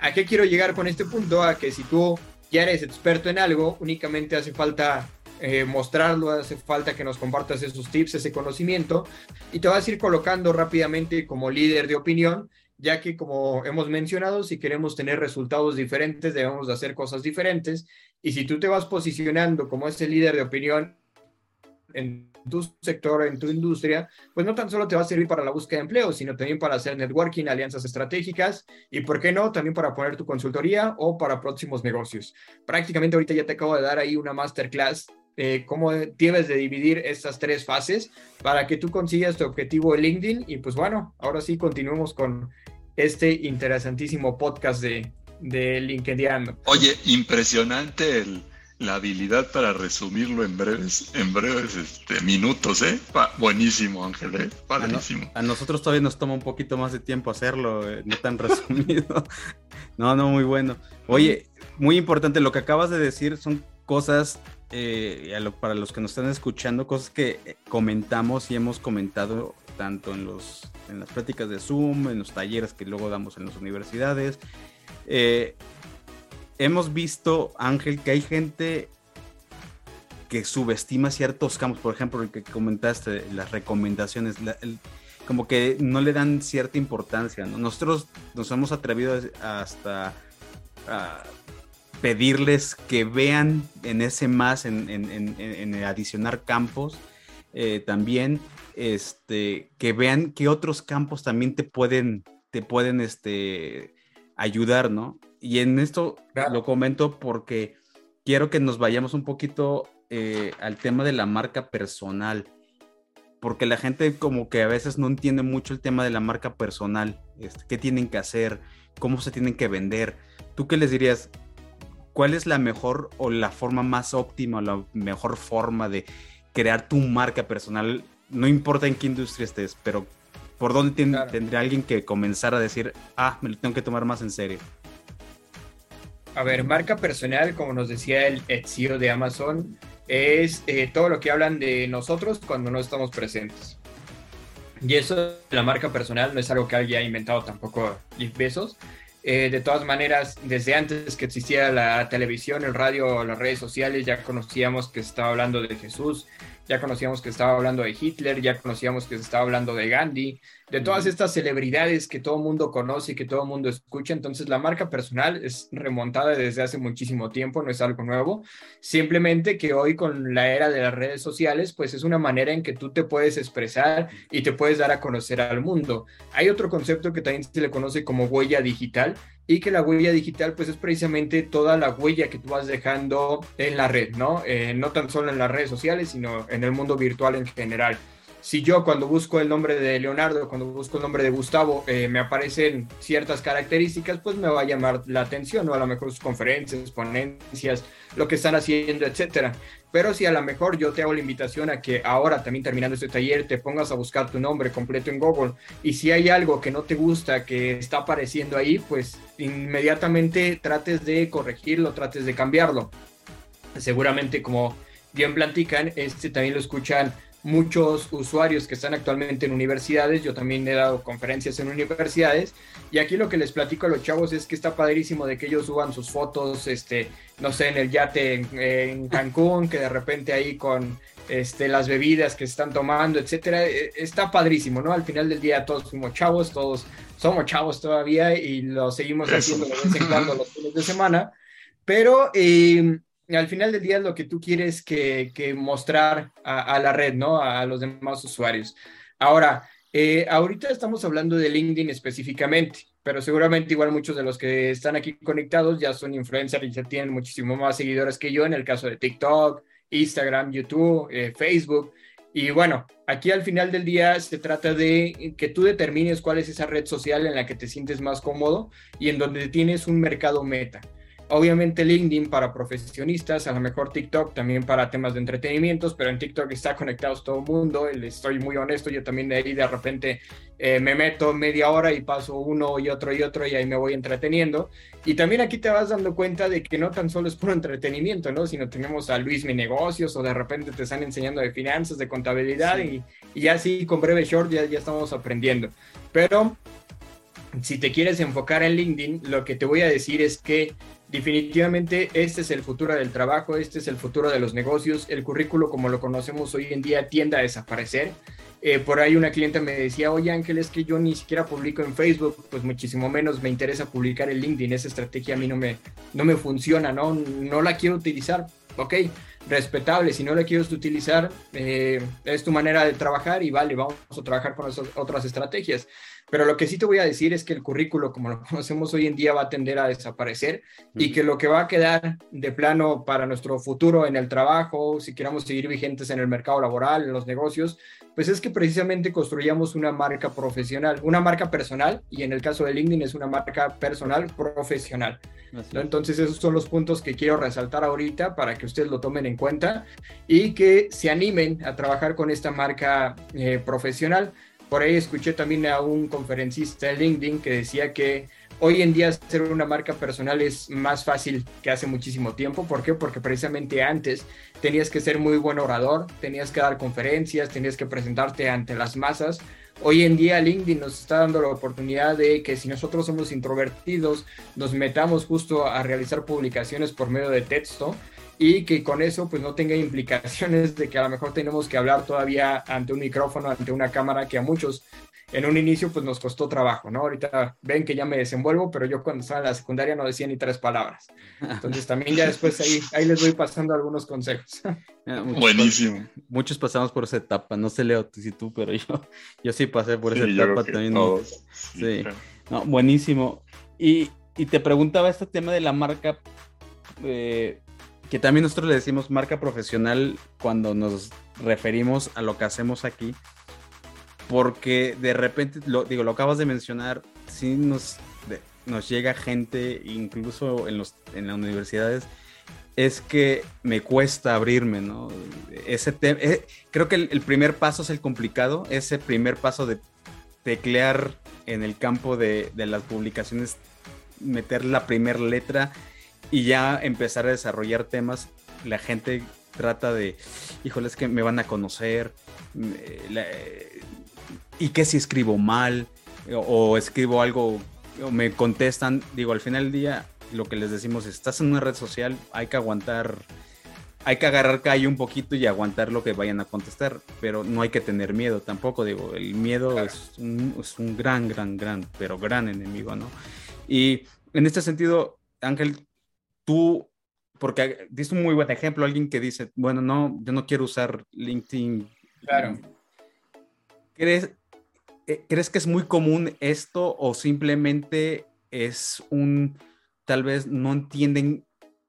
¿A qué quiero llegar con este punto? A que si tú ya eres experto en algo, únicamente hace falta eh, mostrarlo, hace falta que nos compartas esos tips, ese conocimiento, y te vas a ir colocando rápidamente como líder de opinión, ya que como hemos mencionado, si queremos tener resultados diferentes, debemos de hacer cosas diferentes, y si tú te vas posicionando como ese líder de opinión en tu sector, en tu industria, pues no tan solo te va a servir para la búsqueda de empleo, sino también para hacer networking, alianzas estratégicas y, ¿por qué no?, también para poner tu consultoría o para próximos negocios. Prácticamente ahorita ya te acabo de dar ahí una masterclass eh, cómo debes de dividir estas tres fases para que tú consigas tu objetivo en LinkedIn. Y pues bueno, ahora sí continuemos con este interesantísimo podcast de, de LinkedIn. Oye, impresionante la habilidad para resumirlo en breves, en breves este, minutos, ¿eh? buenísimo, Ángel, ¿eh? A, nosotros todavía nos toma un poquito más de tiempo hacerlo, eh, no tan resumido. no, no, muy bueno. Oye, muy importante, lo que acabas de decir son cosas eh, para los que nos están escuchando, cosas que eh, comentamos y hemos comentado tanto en, los, en las prácticas de Zoom, en los talleres que luego damos en las universidades. Eh, hemos visto, Ángel, que hay gente que subestima ciertos campos, por ejemplo, el que comentaste, las recomendaciones, como que no le dan cierta importancia. Nosotros nos hemos atrevido hasta a pedirles que vean en ese más, en, adicionar campos, eh, también este, que vean que otros campos también te pueden, te pueden este, ayudar, ¿no? Y en esto lo comento porque quiero que nos vayamos un poquito eh, al tema de la marca personal, porque la gente como que a veces no entiende mucho el tema de la marca personal, este, qué tienen que hacer, cómo se tienen que vender. ¿Tú qué les dirías? ¿cuál es la mejor o la forma más óptima, la mejor forma de crear tu marca personal? No importa en qué industria estés, pero ¿por dónde tendría alguien que comenzar a decir, ah, me lo tengo que tomar más en serio? A ver, marca personal, como nos decía el CEO de Amazon, es eh, todo lo que hablan de nosotros cuando no estamos presentes. Y eso, la marca personal, no es algo que alguien ha inventado tampoco Jeff Bezos, eh, de todas maneras, desde antes que existiera la televisión, el radio, las redes sociales, ya conocíamos que estaba hablando de Jesús, ya conocíamos que estaba hablando de Hitler, ya conocíamos que se estaba hablando de Gandhi, de todas estas celebridades que todo el mundo conoce y que todo el mundo escucha. Entonces la marca personal es remontada desde hace muchísimo tiempo, no es algo nuevo. Simplemente que hoy con la era de las redes sociales, pues es una manera en que tú te puedes expresar y te puedes dar a conocer al mundo. Hay otro concepto que también se le conoce como huella digital y que la huella digital pues es precisamente toda la huella que tú vas dejando en la red, ¿no? Eh, no tan solo en las redes sociales, sino en el mundo virtual en general si yo cuando busco el nombre de Leonardo, cuando busco el nombre de Gustavo, eh, me aparecen ciertas características, pues me va a llamar la atención, o a lo mejor sus conferencias, ponencias, lo que están haciendo, etcétera. Pero si a lo mejor yo te hago la invitación a que ahora, también terminando este taller, te pongas a buscar tu nombre completo en Google y si hay algo que no te gusta, que está apareciendo ahí, pues inmediatamente trates de corregirlo, trates de cambiarlo. Seguramente como bien platican, este también lo escuchan muchos usuarios que están actualmente en universidades, yo también he dado conferencias en universidades, y aquí lo que les platico a los chavos es que está padrísimo de que ellos suban sus fotos, este, no sé, en el yate en, Cancún, que de repente ahí con este, las bebidas que se están tomando, etcétera, e, está padrísimo, ¿no? Al final del día todos fuimos chavos, todos somos chavos todavía y lo seguimos haciendo de vez en cuando los fines de semana, pero... Eh, al final del día es lo que tú quieres que, mostrar a, la red, ¿no? A, los demás usuarios. Ahora, eh, ahorita estamos hablando de LinkedIn específicamente, pero seguramente igual muchos de los que están aquí conectados ya son influencers y ya tienen muchísimo más seguidores que yo en el caso de TikTok, Instagram, YouTube, eh, Facebook. Y bueno, aquí al final del día se trata de que tú determines cuál es esa red social en la que te sientes más cómodo y en donde tienes un mercado meta. Obviamente LinkedIn para profesionistas, a lo mejor TikTok también para temas de entretenimientos, pero en TikTok está conectado todo el mundo, estoy muy honesto, yo también de ahí de repente eh, me meto media hora y paso uno y otro y otro y ahí me voy entreteniendo. Y también aquí te vas dando cuenta de que no tan solo es puro entretenimiento, ¿no? Sino tenemos a Luis Mi Negocios o de repente te están enseñando de finanzas, de contabilidad y, y así con breve short ya, ya estamos aprendiendo. Pero si te quieres enfocar en LinkedIn, lo que te voy a decir es que definitivamente este es el futuro del trabajo, este es el futuro de los negocios, el currículo como lo conocemos hoy en día tiende a desaparecer. Eh, por ahí una cliente me decía, oye Ángel, es que yo ni siquiera publico en Facebook, pues muchísimo menos me interesa publicar en LinkedIn, esa estrategia a mí no me, no me funciona, ¿no? no la quiero utilizar. Ok, respetable. Si no la quieres utilizar, eh, es tu manera de trabajar y vale, vamos a trabajar con esas otras estrategias. Pero lo que sí te voy a decir es que el currículo, como lo conocemos hoy en día, va a tender a desaparecer y que lo que va a quedar de plano para nuestro futuro en el trabajo, si queramos seguir vigentes en el mercado laboral, en los negocios, pues es que precisamente construyamos una marca profesional, una marca personal y en el caso de LinkedIn es una marca personal profesional. Entonces esos son los puntos que quiero resaltar ahorita para que ustedes lo tomen en cuenta y que se animen a trabajar con esta marca eh, profesional. Por ahí escuché también a un conferencista en LinkedIn que decía que hoy en día ser una marca personal es más fácil que hace muchísimo tiempo. ¿Por qué? Porque precisamente antes tenías que ser muy buen orador, tenías que dar conferencias, tenías que presentarte ante las masas. Hoy en día LinkedIn nos está dando la oportunidad de que si nosotros somos introvertidos, nos metamos justo a realizar publicaciones por medio de texto y que con eso pues no tenga implicaciones de que a lo mejor tenemos que hablar todavía ante un micrófono, ante una cámara que a muchos en un inicio pues nos costó trabajo, ¿no? Ahorita ven que ya me desenvuelvo, pero yo cuando estaba en la secundaria no decía ni tres palabras. Entonces también ya después ahí, ahí les voy pasando algunos consejos. Buenísimo. muchos pasamos por esa etapa, no sé Leo si tú, pero yo, yo sí pasé por esa etapa también. Sí, no, buenísimo. Y, y, te preguntaba este tema de la marca eh, que también nosotros le decimos marca profesional cuando nos referimos a lo que hacemos aquí, porque de repente, lo, digo, lo acabas de mencionar, sí nos, nos llega gente, incluso en, los, en las universidades, es que me cuesta abrirme, ¿no? Ese eh, creo que el, primer paso es el complicado, ese primer paso de teclear en el campo de, de las publicaciones, meter la primera letra y ya empezar a desarrollar temas, la gente trata de, híjole, es que me van a conocer, y que si escribo mal, o, escribo algo, o me contestan, digo, al final del día, lo que les decimos, estás en una red social, hay que aguantar, hay que agarrar calle un poquito y aguantar lo que vayan a contestar, pero no hay que tener miedo tampoco, digo, el miedo es, un, es un gran, gran, gran, pero gran enemigo, ¿no? Y en este sentido, Ángel, tú, porque diste un muy buen ejemplo, alguien que dice, bueno, no, yo no quiero usar LinkedIn. Claro. ¿Crees, eh, ¿crees que es muy común esto o simplemente es un, tal vez no entienden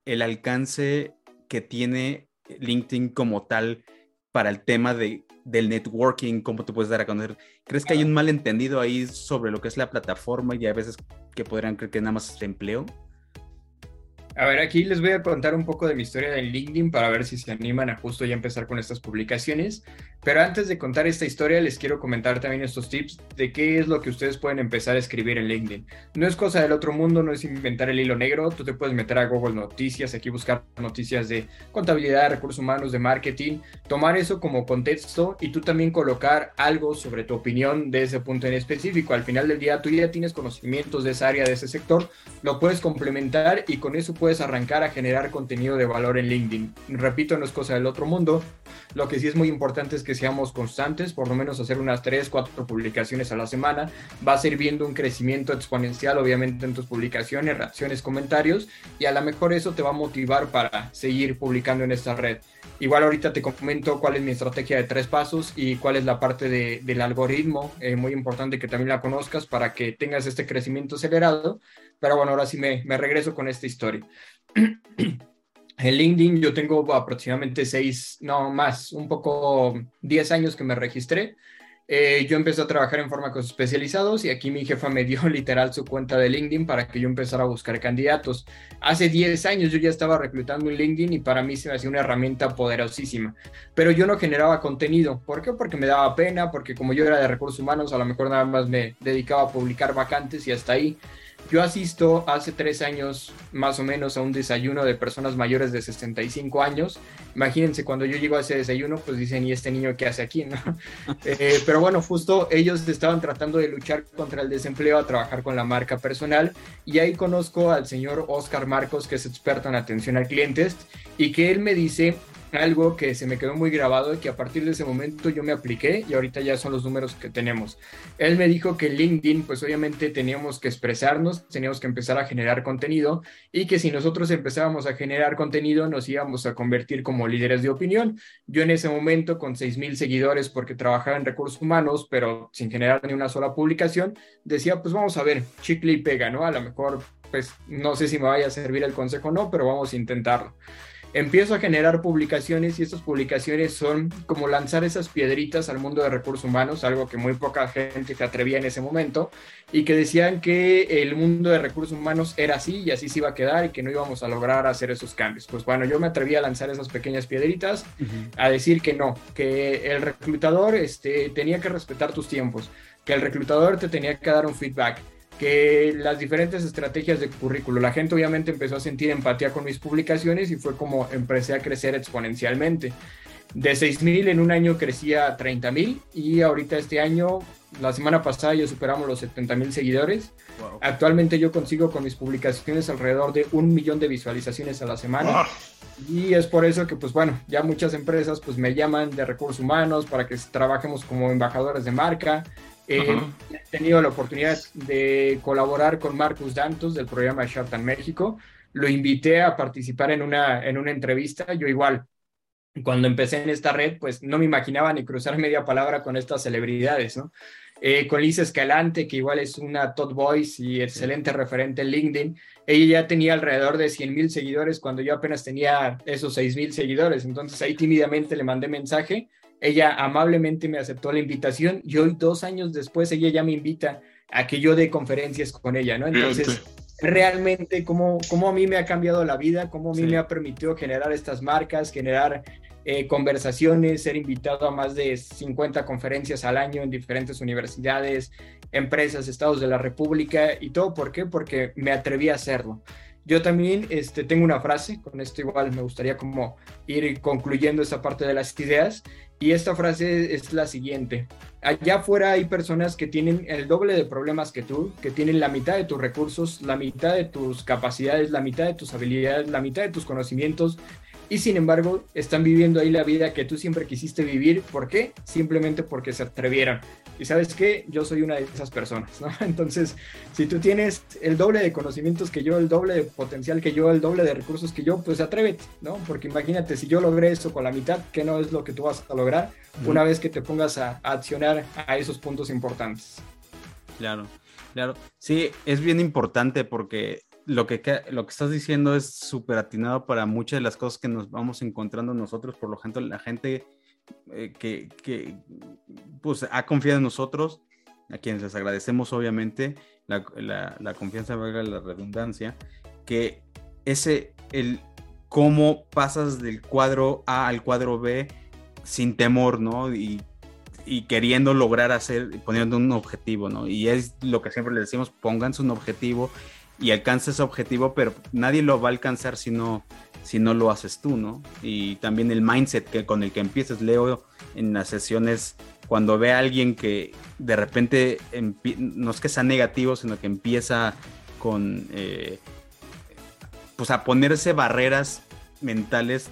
el alcance que tiene LinkedIn como tal para el tema de, del networking, cómo te puedes dar a conocer. ¿Crees que hay un malentendido ahí sobre lo que es la plataforma y a veces que podrían creer que nada más es empleo? A ver, aquí les voy a contar un poco de mi historia en LinkedIn para ver si se animan a justo ya empezar con estas publicaciones. Pero antes de contar esta historia, les quiero comentar también estos tips de qué es lo que ustedes pueden empezar a escribir en LinkedIn. No es cosa del otro mundo, no es inventar el hilo negro. Tú te puedes meter a Google Noticias, aquí buscar noticias de contabilidad, recursos humanos, de marketing, tomar eso como contexto y tú también colocar algo sobre tu opinión de ese punto en específico. Al final del día, tú ya tienes conocimientos de esa área, de ese sector, lo puedes complementar y con eso puedes arrancar a generar contenido de valor en LinkedIn. Repito, no es cosa del otro mundo. Lo que sí es muy importante es que seamos constantes, por lo menos hacer unas 3, 4 publicaciones a la semana. Va a ser viendo un crecimiento exponencial, obviamente, en tus publicaciones, reacciones, comentarios, y a lo mejor eso te va a motivar para seguir publicando en esta red. Igual ahorita te comento cuál es mi estrategia de tres pasos y cuál es la parte del algoritmo, eh, muy importante que también la conozcas para que tengas este crecimiento acelerado. Pero bueno, ahora sí me, regreso con esta historia. En LinkedIn yo tengo aproximadamente seis, no más, un poco diez años que me registré. Eh, yo empecé a trabajar en fármacos especializados y aquí mi jefa me dio literal su cuenta de LinkedIn para que yo empezara a buscar candidatos. Hace 10 años yo ya estaba reclutando en LinkedIn y para mí se me hacía una herramienta poderosísima, pero yo no generaba contenido. ¿Por qué? Porque me daba pena, porque como yo era de recursos humanos, a lo mejor nada más me dedicaba a publicar vacantes y hasta ahí. Yo asisto hace tres años más o menos a un desayuno de personas mayores de 65 años. Imagínense, cuando yo llego a ese desayuno, pues dicen, ¿y este niño qué hace aquí? ¿no? Eh, pero bueno, justo ellos estaban tratando de luchar contra el desempleo, a trabajar con la marca personal. Y ahí conozco al señor Oscar Marcos, que es experto en atención a clientes, y que él me dice algo que se me quedó muy grabado y que a partir de ese momento yo me apliqué y ahorita ya son los números que tenemos. Él me dijo que LinkedIn, pues obviamente teníamos que expresarnos, teníamos que empezar a generar contenido y que si nosotros empezábamos a generar contenido nos íbamos a convertir como líderes de opinión. Yo en ese momento con 6.000 seguidores porque trabajaba en recursos humanos, pero sin generar ni una sola publicación, decía, pues vamos a ver, chicle y pega, ¿no? A lo mejor, pues no sé si me vaya a servir el consejo o no, pero vamos a intentarlo empiezo a generar publicaciones y estas publicaciones son como lanzar esas piedritas al mundo de recursos humanos, algo que muy poca gente se atrevía en ese momento, y que decían que el mundo de recursos humanos era así y así se iba a quedar y que no íbamos a lograr hacer esos cambios. Pues bueno, yo me atreví a lanzar esas pequeñas piedritas, a decir que no, que el reclutador este, tenía que respetar tus tiempos, que el reclutador te tenía que dar un feedback que las diferentes estrategias de currículo. La gente obviamente empezó a sentir empatía con mis publicaciones y fue como empecé a crecer exponencialmente. De 6.000 en un año crecía a 30.000 y ahorita este año, la semana pasada ya superamos los 70.000 seguidores. Actualmente yo consigo con mis publicaciones alrededor de un millón de visualizaciones a la semana. Y es por eso que, pues bueno, ya muchas empresas pues me llaman de recursos humanos para que trabajemos como embajadores de marca, He tenido la oportunidad de colaborar con Marcus Dantos del programa Shark México. Lo invité a participar en una, en una entrevista. Yo igual, cuando empecé en esta red, pues no me imaginaba ni cruzar media palabra con estas celebridades, ¿no? Eh, con Lisa Escalante, que igual es una top voice y excelente referente en LinkedIn. Ella ya tenía alrededor de 100 mil seguidores cuando yo apenas tenía esos 6 mil seguidores. Entonces ahí tímidamente le mandé mensaje ella amablemente me aceptó la invitación y hoy, dos años después, ella ya me invita a que yo dé conferencias con ella, ¿no? Entonces, realmente, cómo, cómo a mí me ha cambiado la vida, cómo a mí me ha permitido generar estas marcas, generar eh, conversaciones, ser invitado a más de 50 conferencias al año en diferentes universidades, empresas, estados de la República y todo. ¿Por qué? Porque me atreví a hacerlo. Yo también este, tengo una frase, con esto igual me gustaría como ir concluyendo esta parte de las ideas, y esta frase es la siguiente. Allá afuera hay personas que tienen el doble de problemas que tú, que tienen la mitad de tus recursos, la mitad de tus capacidades, la mitad de tus habilidades, la mitad de tus conocimientos, y sin embargo están viviendo ahí la vida que tú siempre quisiste vivir. ¿Por qué? Simplemente porque se atrevieron. Y sabes qué, yo soy una de esas personas, ¿no? Entonces, si tú tienes el doble de conocimientos que yo, el doble de potencial que yo, el doble de recursos que yo, pues atrévete, ¿no? Porque imagínate, si yo logré eso con la mitad, ¿qué no es lo que tú vas a lograr una vez que te pongas a, a accionar a esos puntos importantes? Claro, claro. Sí, es bien importante porque lo que, lo que estás diciendo es súper atinado para muchas de las cosas que nos vamos encontrando nosotros. Por lo tanto, la gente eh, que, que, pues, ha confiado en nosotros, a quienes les agradecemos obviamente la, la, confianza, valga la redundancia, que ese, el cómo pasas del cuadro A al cuadro B sin temor, ¿no? Y, y queriendo lograr hacer, poniendo un objetivo, ¿no? Y es lo que siempre les decimos, pónganse un objetivo y alcanza ese objetivo, pero nadie lo va a alcanzar si no, si no lo haces tú, ¿no? Y también el mindset que, con el que empieces. Leo en las sesiones, cuando ve a alguien que de repente no es que sea negativo, sino que empieza con, eh, pues a ponerse barreras mentales,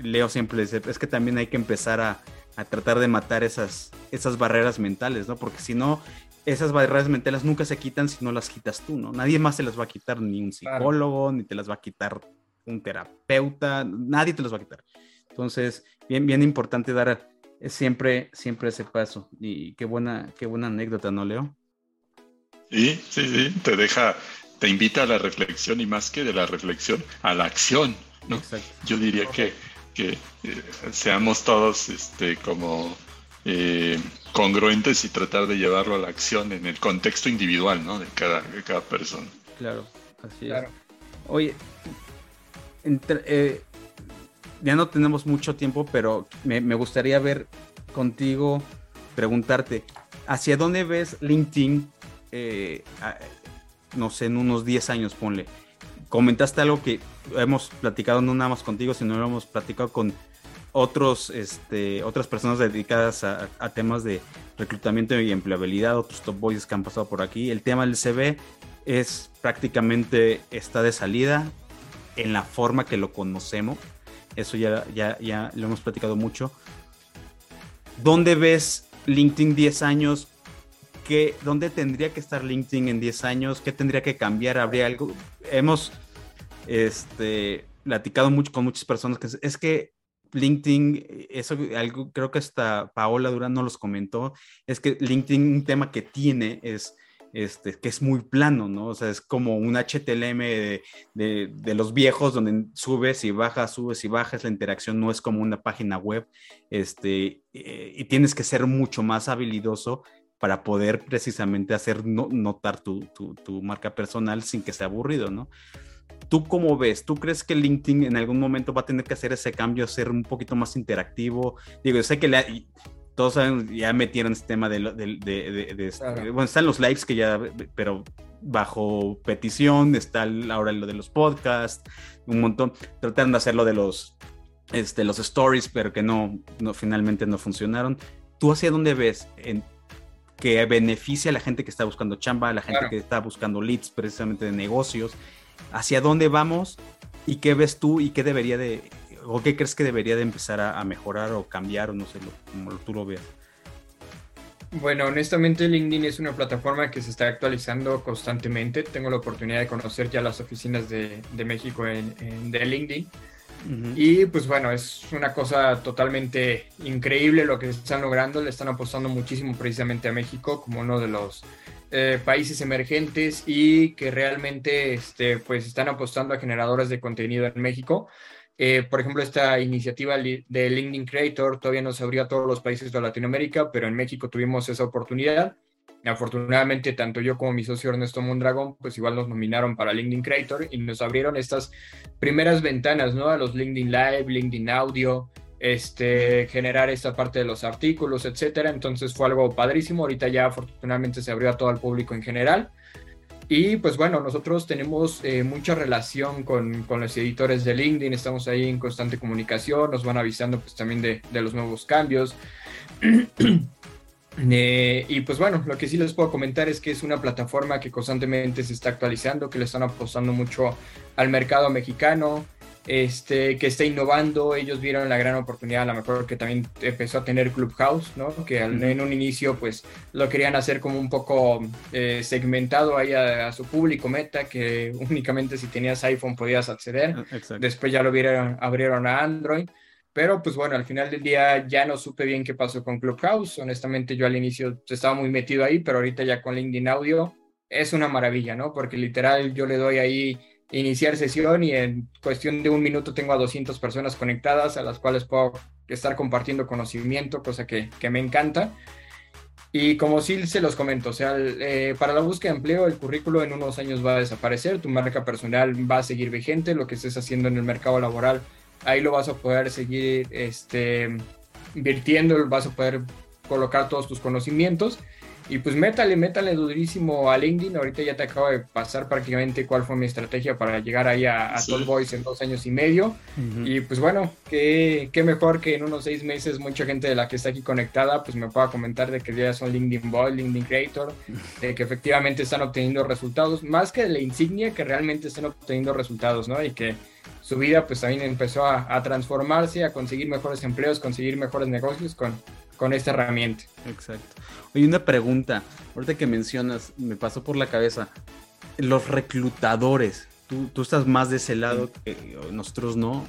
Leo siempre dice, es que también hay que empezar a, a tratar de matar esas, esas barreras mentales, ¿no? Porque si no, esas barreras mentales nunca se quitan si no las quitas tú, ¿no? Nadie más se las va a quitar, ni un psicólogo, ni te las va a quitar un terapeuta, nadie te las va a quitar. Entonces, bien, bien importante dar siempre, siempre ese paso. Y qué buena, qué buena anécdota, ¿no, Leo? Sí, sí, sí, te deja, te invita a la reflexión y más que de la reflexión, a la acción, ¿no? Exacto. Yo diría que, que eh, seamos todos este, como eh, congruentes y tratar de llevarlo a la acción en el contexto individual, ¿no? De cada, de cada persona. Claro, así es. Oye, eh, ya no tenemos mucho tiempo, pero me, gustaría ver contigo, preguntarte, ¿hacia dónde ves LinkedIn, eh, no sé, en unos 10 años, ponle? Comentaste algo que hemos platicado no nada más contigo, sino lo hemos platicado con otros, este, otras personas dedicadas a, temas de reclutamiento y empleabilidad, otros top boys que han pasado por aquí. El tema del CV es prácticamente está de salida en la forma que lo conocemos. eso ya, ya, ya lo hemos platicado mucho. ¿Dónde ves LinkedIn 10 años? ¿Qué, ¿Dónde tendría que estar LinkedIn en 10 años? ¿Qué tendría que cambiar? ¿Habría algo? Hemos este, platicado mucho con muchas personas que es que LinkedIn, eso algo creo que hasta Paola Durán nos los comentó, es que LinkedIn un tema que tiene es este, que es muy plano, ¿no? O sea, es como un HTML de, de, los viejos donde subes y bajas, subes y bajas, la interacción no es como una página web, este, eh, y tienes que ser mucho más habilidoso para poder precisamente hacer notar tu, tu, marca personal sin que sea aburrido, ¿no? ¿Tú cómo ves? ¿Tú crees que LinkedIn en algún momento va a tener que hacer ese cambio, ser un poquito más interactivo? Digo, yo sé que todos saben, ya metieron este tema de, de, este, bueno, están los lives que ya, pero bajo petición, está ahora lo de los podcasts, un montón, trataron de hacerlo de los, este, los stories, pero que no, no, finalmente no funcionaron. ¿Tú hacia dónde ves en, que beneficia a la gente que está buscando chamba, a la gente que está buscando leads precisamente de negocios? ¿Hacia dónde vamos? ¿Y qué ves tú y qué debería de, ¿O qué crees que debería de empezar a, mejorar o cambiar o no sé, como tú lo veas? Bueno, honestamente LinkedIn es una plataforma que se está actualizando constantemente. Tengo la oportunidad de conocer ya las oficinas de, México en, de LinkedIn. Y pues bueno, es una cosa totalmente increíble lo que están logrando. Le están apostando muchísimo precisamente a México como uno de los eh, países emergentes y que realmente este, pues están apostando a generadores de contenido en México. Eh, por ejemplo, esta iniciativa de LinkedIn Creator todavía no se abrió a todos los países de Latinoamérica, pero en México tuvimos esa oportunidad. Afortunadamente, tanto yo como mi socio Ernesto Mondragón, pues igual nos nominaron para LinkedIn Creator y nos abrieron estas primeras ventanas, ¿no? A los LinkedIn Live, LinkedIn Audio, este, generar esta parte de los artículos, etcétera. Entonces fue algo padrísimo. Ahorita ya afortunadamente se abrió a todo el público en general. Y pues bueno, nosotros tenemos eh, mucha relación con, con, los editores de LinkedIn, estamos ahí en constante comunicación, nos van avisando pues también de, de los nuevos cambios. Eh, y pues bueno, lo que sí les puedo comentar es que es una plataforma que constantemente se está actualizando, que le están apostando mucho al mercado mexicano, este, que está innovando. Ellos vieron la gran oportunidad, a lo mejor que también empezó a tener Clubhouse, ¿no? Que en un inicio, pues, lo querían hacer como un poco eh, segmentado ahí a, su público meta, que únicamente si tenías iPhone podías acceder. Ah, Después ya lo vieron, abrieron a Android. Pero pues bueno, al final del día ya no supe bien qué pasó con Clubhouse. Honestamente yo al inicio estaba muy metido ahí, pero ahorita ya con LinkedIn Audio es una maravilla, ¿no? Porque literal yo le doy ahí iniciar sesión y en cuestión de un minuto tengo a 200 personas conectadas a las cuales puedo estar compartiendo conocimiento, cosa que, que me encanta. Y como sí se los comento, o sea, eh, para la búsqueda de empleo el currículo en unos años va a desaparecer, tu marca personal va a seguir vigente, lo que estés haciendo en el mercado laboral, ahí lo vas a poder seguir este, invirtiendo, vas a poder colocar todos tus conocimientos y pues métale, métale durísimo a LinkedIn. Ahorita ya te acabo de pasar prácticamente cuál fue mi estrategia para llegar ahí a, a Boys en dos años y medio. Y pues bueno, qué, qué, mejor que en unos seis meses mucha gente de la que está aquí conectada pues me pueda comentar de que ya son LinkedIn Boy, LinkedIn Creator, de que efectivamente están obteniendo resultados, más que de la insignia, que realmente están obteniendo resultados, ¿no? Y que su vida pues también empezó a, a transformarse, a conseguir mejores empleos, conseguir mejores negocios con, con esta herramienta. Exacto. Oye, una pregunta. Ahorita que mencionas, me pasó por la cabeza. Los reclutadores, tú, tú estás más de ese lado que nosotros no.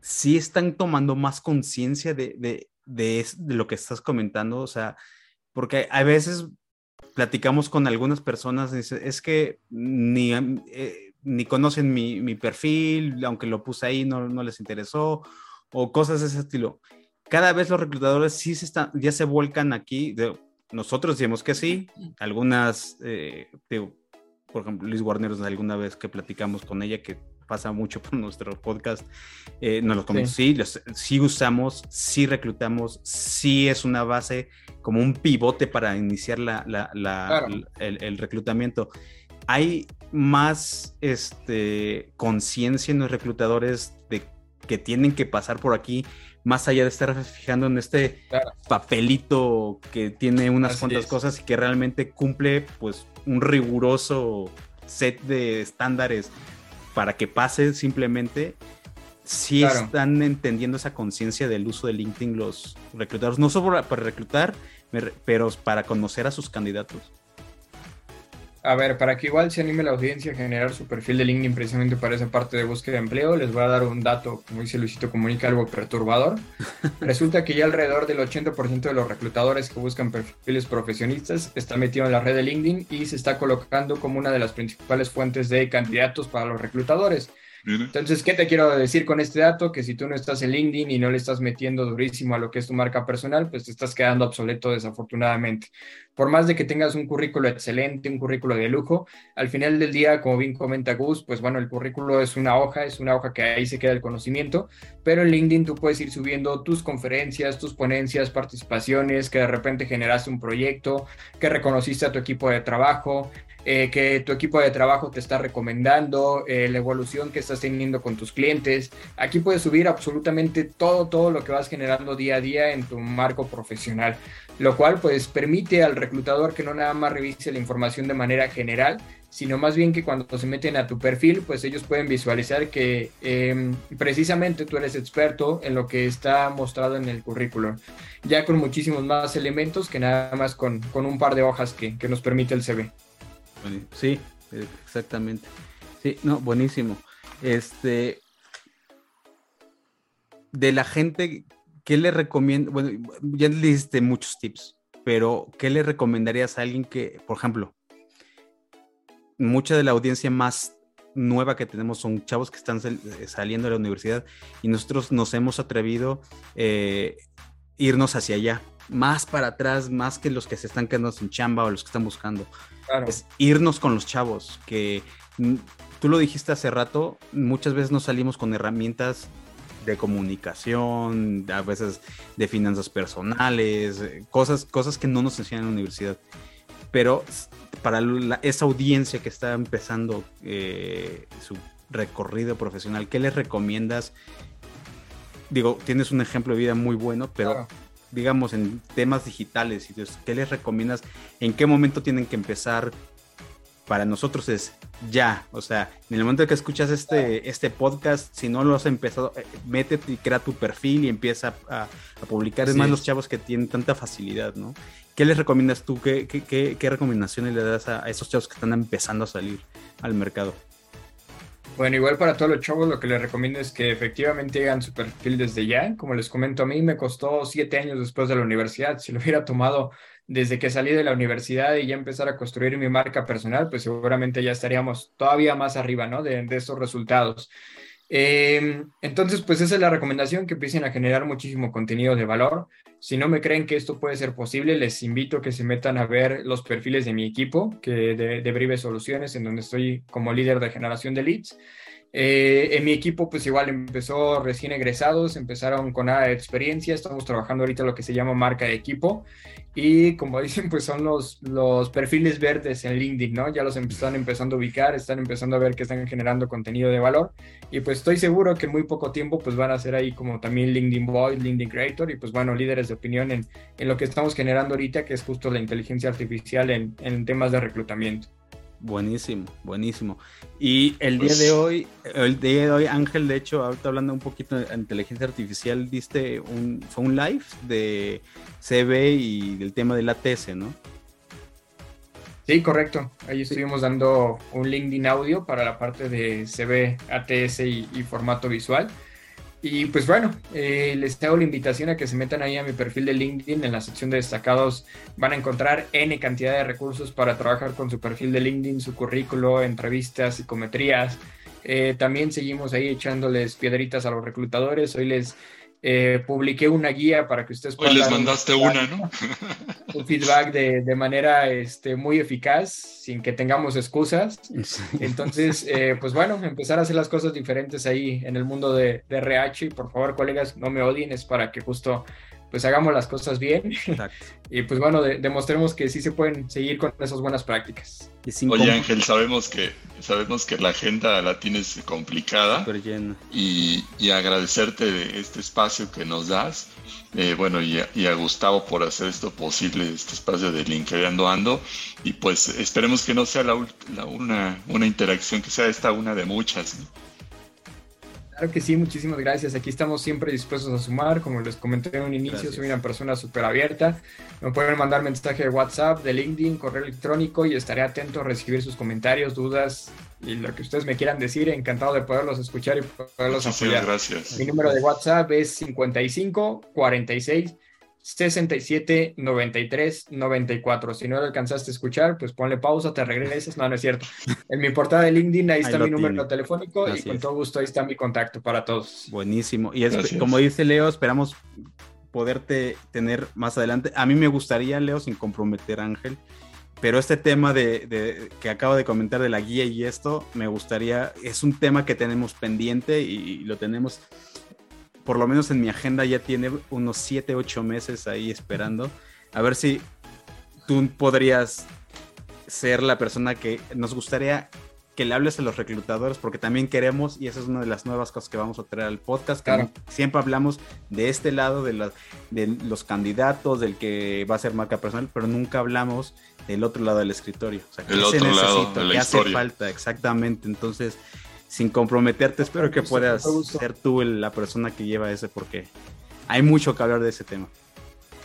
¿Sí están tomando más conciencia de, de, de, lo que estás comentando? O sea, porque a veces platicamos con algunas personas y dicen, es que ni, eh, ni conocen mi, mi, perfil, aunque lo puse ahí, no, no les interesó, o cosas de ese estilo cada vez los reclutadores sí se están, ya se vuelcan aquí. nosotros decimos que sí, algunas, eh, por ejemplo, Luis Guarneros, alguna vez que platicamos con ella, que pasa mucho por nuestro podcast, eh, nos lo comentó, sí, sí, usamos, sí reclutamos, sí es una base como un pivote para iniciar la, la, el, el, reclutamiento. Hay más este, conciencia en los reclutadores de que tienen que pasar por aquí más allá de estar fijando en este papelito que tiene unas cuantas cosas y que realmente cumple pues un riguroso set de estándares para que pase simplemente sí están entendiendo esa conciencia del uso de LinkedIn los reclutadores, no solo para reclutar, pero para conocer a sus candidatos. A ver, para que igual se anime la audiencia a generar su perfil de LinkedIn precisamente para esa parte de búsqueda de empleo, les voy a dar un dato, como dice Luisito Comunica, algo perturbador. Resulta que ya alrededor del 80% de los reclutadores que buscan perfiles profesionistas está metido en la red de LinkedIn y se está colocando como una de las principales fuentes de candidatos para los reclutadores. Entonces, ¿qué te quiero decir con este dato? Que si tú no estás en LinkedIn y no le estás metiendo durísimo a lo que es tu marca personal, pues te estás quedando obsoleto desafortunadamente. Por más de que tengas un currículo excelente, un currículo de lujo, al final del día, como bien comenta Gus, pues bueno, el currículo es una hoja, es una hoja que ahí se queda el conocimiento, pero en LinkedIn tú puedes ir subiendo tus conferencias, tus ponencias, participaciones, que de repente generaste un proyecto, que reconociste a tu equipo de trabajo, eh, que tu equipo de trabajo te está recomendando, eh, la evolución que estás teniendo con tus clientes. Aquí puedes subir absolutamente todo, todo lo que vas generando día a día en tu marco profesional, lo cual pues permite al reclutador que no nada más revise la información de manera general, sino más bien que cuando se meten a tu perfil, pues ellos pueden visualizar que em, precisamente tú eres experto en lo que está mostrado en el currículum, ya con muchísimos más elementos que nada más con, con un par de hojas que, que nos permite el CV. Sí, exactamente. Sí, no, buenísimo. Este, de la gente, ¿qué le recomiendo? Bueno, ya le diste muchos tips, pero ¿qué le recomendarías a alguien que, por ejemplo, mucha de la audiencia más nueva que tenemos son chavos que están saliendo de la universidad y nosotros nos hemos atrevido eh, irnos hacia allá, más para atrás, más que los que se están quedando sin chamba o los que están buscando. Es irnos con los chavos, que tú lo dijiste hace rato, muchas veces nos salimos con herramientas de comunicación, a veces de finanzas personales, eh, cosas, cosas que no nos enseñan en la universidad. Pero para esa audiencia que está empezando eh, su recorrido profesional, ¿qué les recomiendas? Digo, tienes un ejemplo de vida muy bueno, pero digamos, en temas digitales, y ¿qué les recomiendas? ¿En qué momento tienen que empezar? Para nosotros es ya, o sea, en el momento que escuchas este, este podcast, si no lo has empezado, eh, métete y crea tu perfil y empieza a, publicar. Es más, los chavos que tienen tanta facilidad, ¿no? ¿Qué les recomiendas tú? ¿Qué, qué, qué, recomendaciones le das a esos chavos que están empezando a salir al mercado? Bueno, igual para todos los chavos lo que les recomiendo es que efectivamente hagan su perfil desde ya. Como les comento, a mí me costó siete años después de la universidad. Si lo hubiera tomado desde que salí de la universidad y ya empezar a construir mi marca personal, pues seguramente ya estaríamos todavía más arriba, ¿no? De, de estos resultados. Em, entonces, pues esa es la recomendación, que empiecen a generar muchísimo contenido de valor. Si no me creen que esto puede ser posible, les invito a que se metan a ver los perfiles de mi equipo, que de, de Brive Soluciones, en donde estoy como líder de generación de leads. Eh, en mi equipo, pues igual empezó recién egresados, empezaron con nada de experiencia, estamos trabajando ahorita lo que se llama marca de equipo y como dicen, pues son los, los perfiles verdes en LinkedIn, ¿no? Ya los están empezando a ubicar, están empezando a ver que están generando contenido de valor y pues estoy seguro que en muy poco tiempo pues van a ser ahí como también LinkedIn Boy, LinkedIn Creator y pues bueno, líderes de opinión en, en lo que estamos generando ahorita, que es justo la inteligencia artificial en, en temas de reclutamiento. Buenísimo, buenísimo. Y el día de pues hoy, el día de hoy, Ángel, de hecho, ahorita hablando un poquito de inteligencia artificial, diste un, fue un live de CB y del tema del ATS, ¿no? Sí, correcto. Ahí estuvimos dando un LinkedIn audio para la parte de CB, ATS y formato visual. Y pues bueno, eh, les hago la invitación a que se metan ahí a mi perfil de LinkedIn. En la sección de destacados van a encontrar N cantidad de recursos para trabajar con su perfil de LinkedIn, su currículo, entrevistas, psicometrías. Eh, también seguimos ahí echándoles piedritas a los reclutadores. Hoy les eh, publiqué una guía para que ustedes puedan. Hoy les mandaste una, ¿no? Un feedback de, de, manera este, muy eficaz, sin que tengamos excusas. Entonces, eh, pues bueno, empezar a hacer las cosas diferentes ahí en el mundo de, de RH. Por favor, colegas, no me odien, es para que justo pues hagamos las cosas bien y pues bueno, demostremos que sí se pueden seguir con esas buenas prácticas. Oye Ángel, sabemos que, sabemos que la agenda la tienes complicada y, y, agradecerte de este espacio que nos das. Eh, bueno, y a, Gustavo por hacer esto posible, este espacio de LinkedIn Ando. Y pues esperemos que no sea la, una, una interacción, que sea esta una de muchas. Claro que sí, muchísimas gracias. Aquí estamos siempre dispuestos a sumar. Como les comenté en un inicio, soy una persona súper abierta. Me pueden mandar mensaje de WhatsApp, de LinkedIn, correo electrónico y estaré atento a recibir sus comentarios, dudas y lo que ustedes me quieran decir. Encantado de poderlos escuchar y poderlos apoyar. Gracias. Mi número de WhatsApp es 55 46 67 93 94. Si no lo alcanzaste a escuchar, pues ponle pausa, te regresas. No, no es cierto. En mi portada de LinkedIn ahí está mi número telefónico y con todo gusto ahí está mi contacto para todos. Buenísimo. Y es, como dice Leo, esperamos poderte tener más adelante. A mí me gustaría, Leo, sin comprometer a Ángel, pero este tema de, que acabo de comentar de la guía y esto, me gustaría, es un tema que tenemos pendiente y lo tenemos por lo menos en mi agenda ya tiene unos 7, 8 meses ahí esperando. A ver si tú podrías ser la persona que nos gustaría que le hables a los reclutadores, porque también queremos, y esa es una de las nuevas cosas que vamos a traer al podcast, que siempre hablamos de este lado, de, de los candidatos, del que va a ser marca personal, pero nunca hablamos del otro lado del escritorio. O sea, El otro lado de la hace falta? Exactamente. Entonces, sin comprometerte, espero que puedas ser tú la persona que lleva ese porque hay mucho que hablar de ese tema.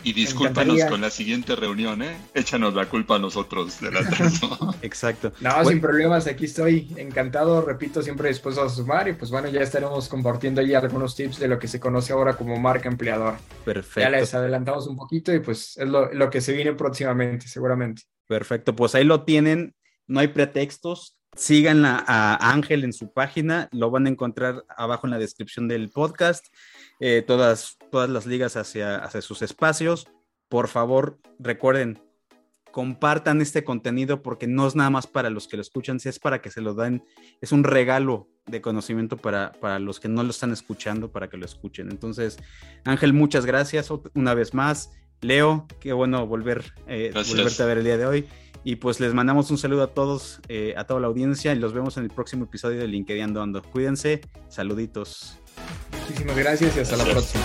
Y discúlpanos con la siguiente reunión, ¿eh? Échanos la culpa a nosotros de la Exacto. No, sin problemas, aquí estoy encantado, repito, siempre dispuesto a sumar y pues bueno, ya estaremos compartiendo ahí algunos tips de lo que se conoce ahora como marca empleador. Perfecto. Ya les adelantamos un poquito y pues es lo, lo que se viene próximamente, seguramente. Perfecto, pues ahí lo tienen, no hay pretextos, Sigan a Ángel en su página, lo van a encontrar abajo en la descripción del podcast, eh, todas, todas las ligas hacia, hacia sus espacios. Por favor, recuerden, compartan este contenido porque no es nada más para los que lo escuchan, si es para que se lo den, es un regalo de conocimiento para, para, los que no lo están escuchando, para que lo escuchen. Entonces, Ángel, muchas gracias una vez más. Leo, qué bueno volver, eh, volverte a ver el día de hoy. Y pues les mandamos un saludo a todos, eh, a toda la audiencia y los vemos en el próximo episodio de LinkedIn Ando. Cuídense, saluditos. Muchísimas gracias y hasta la próxima.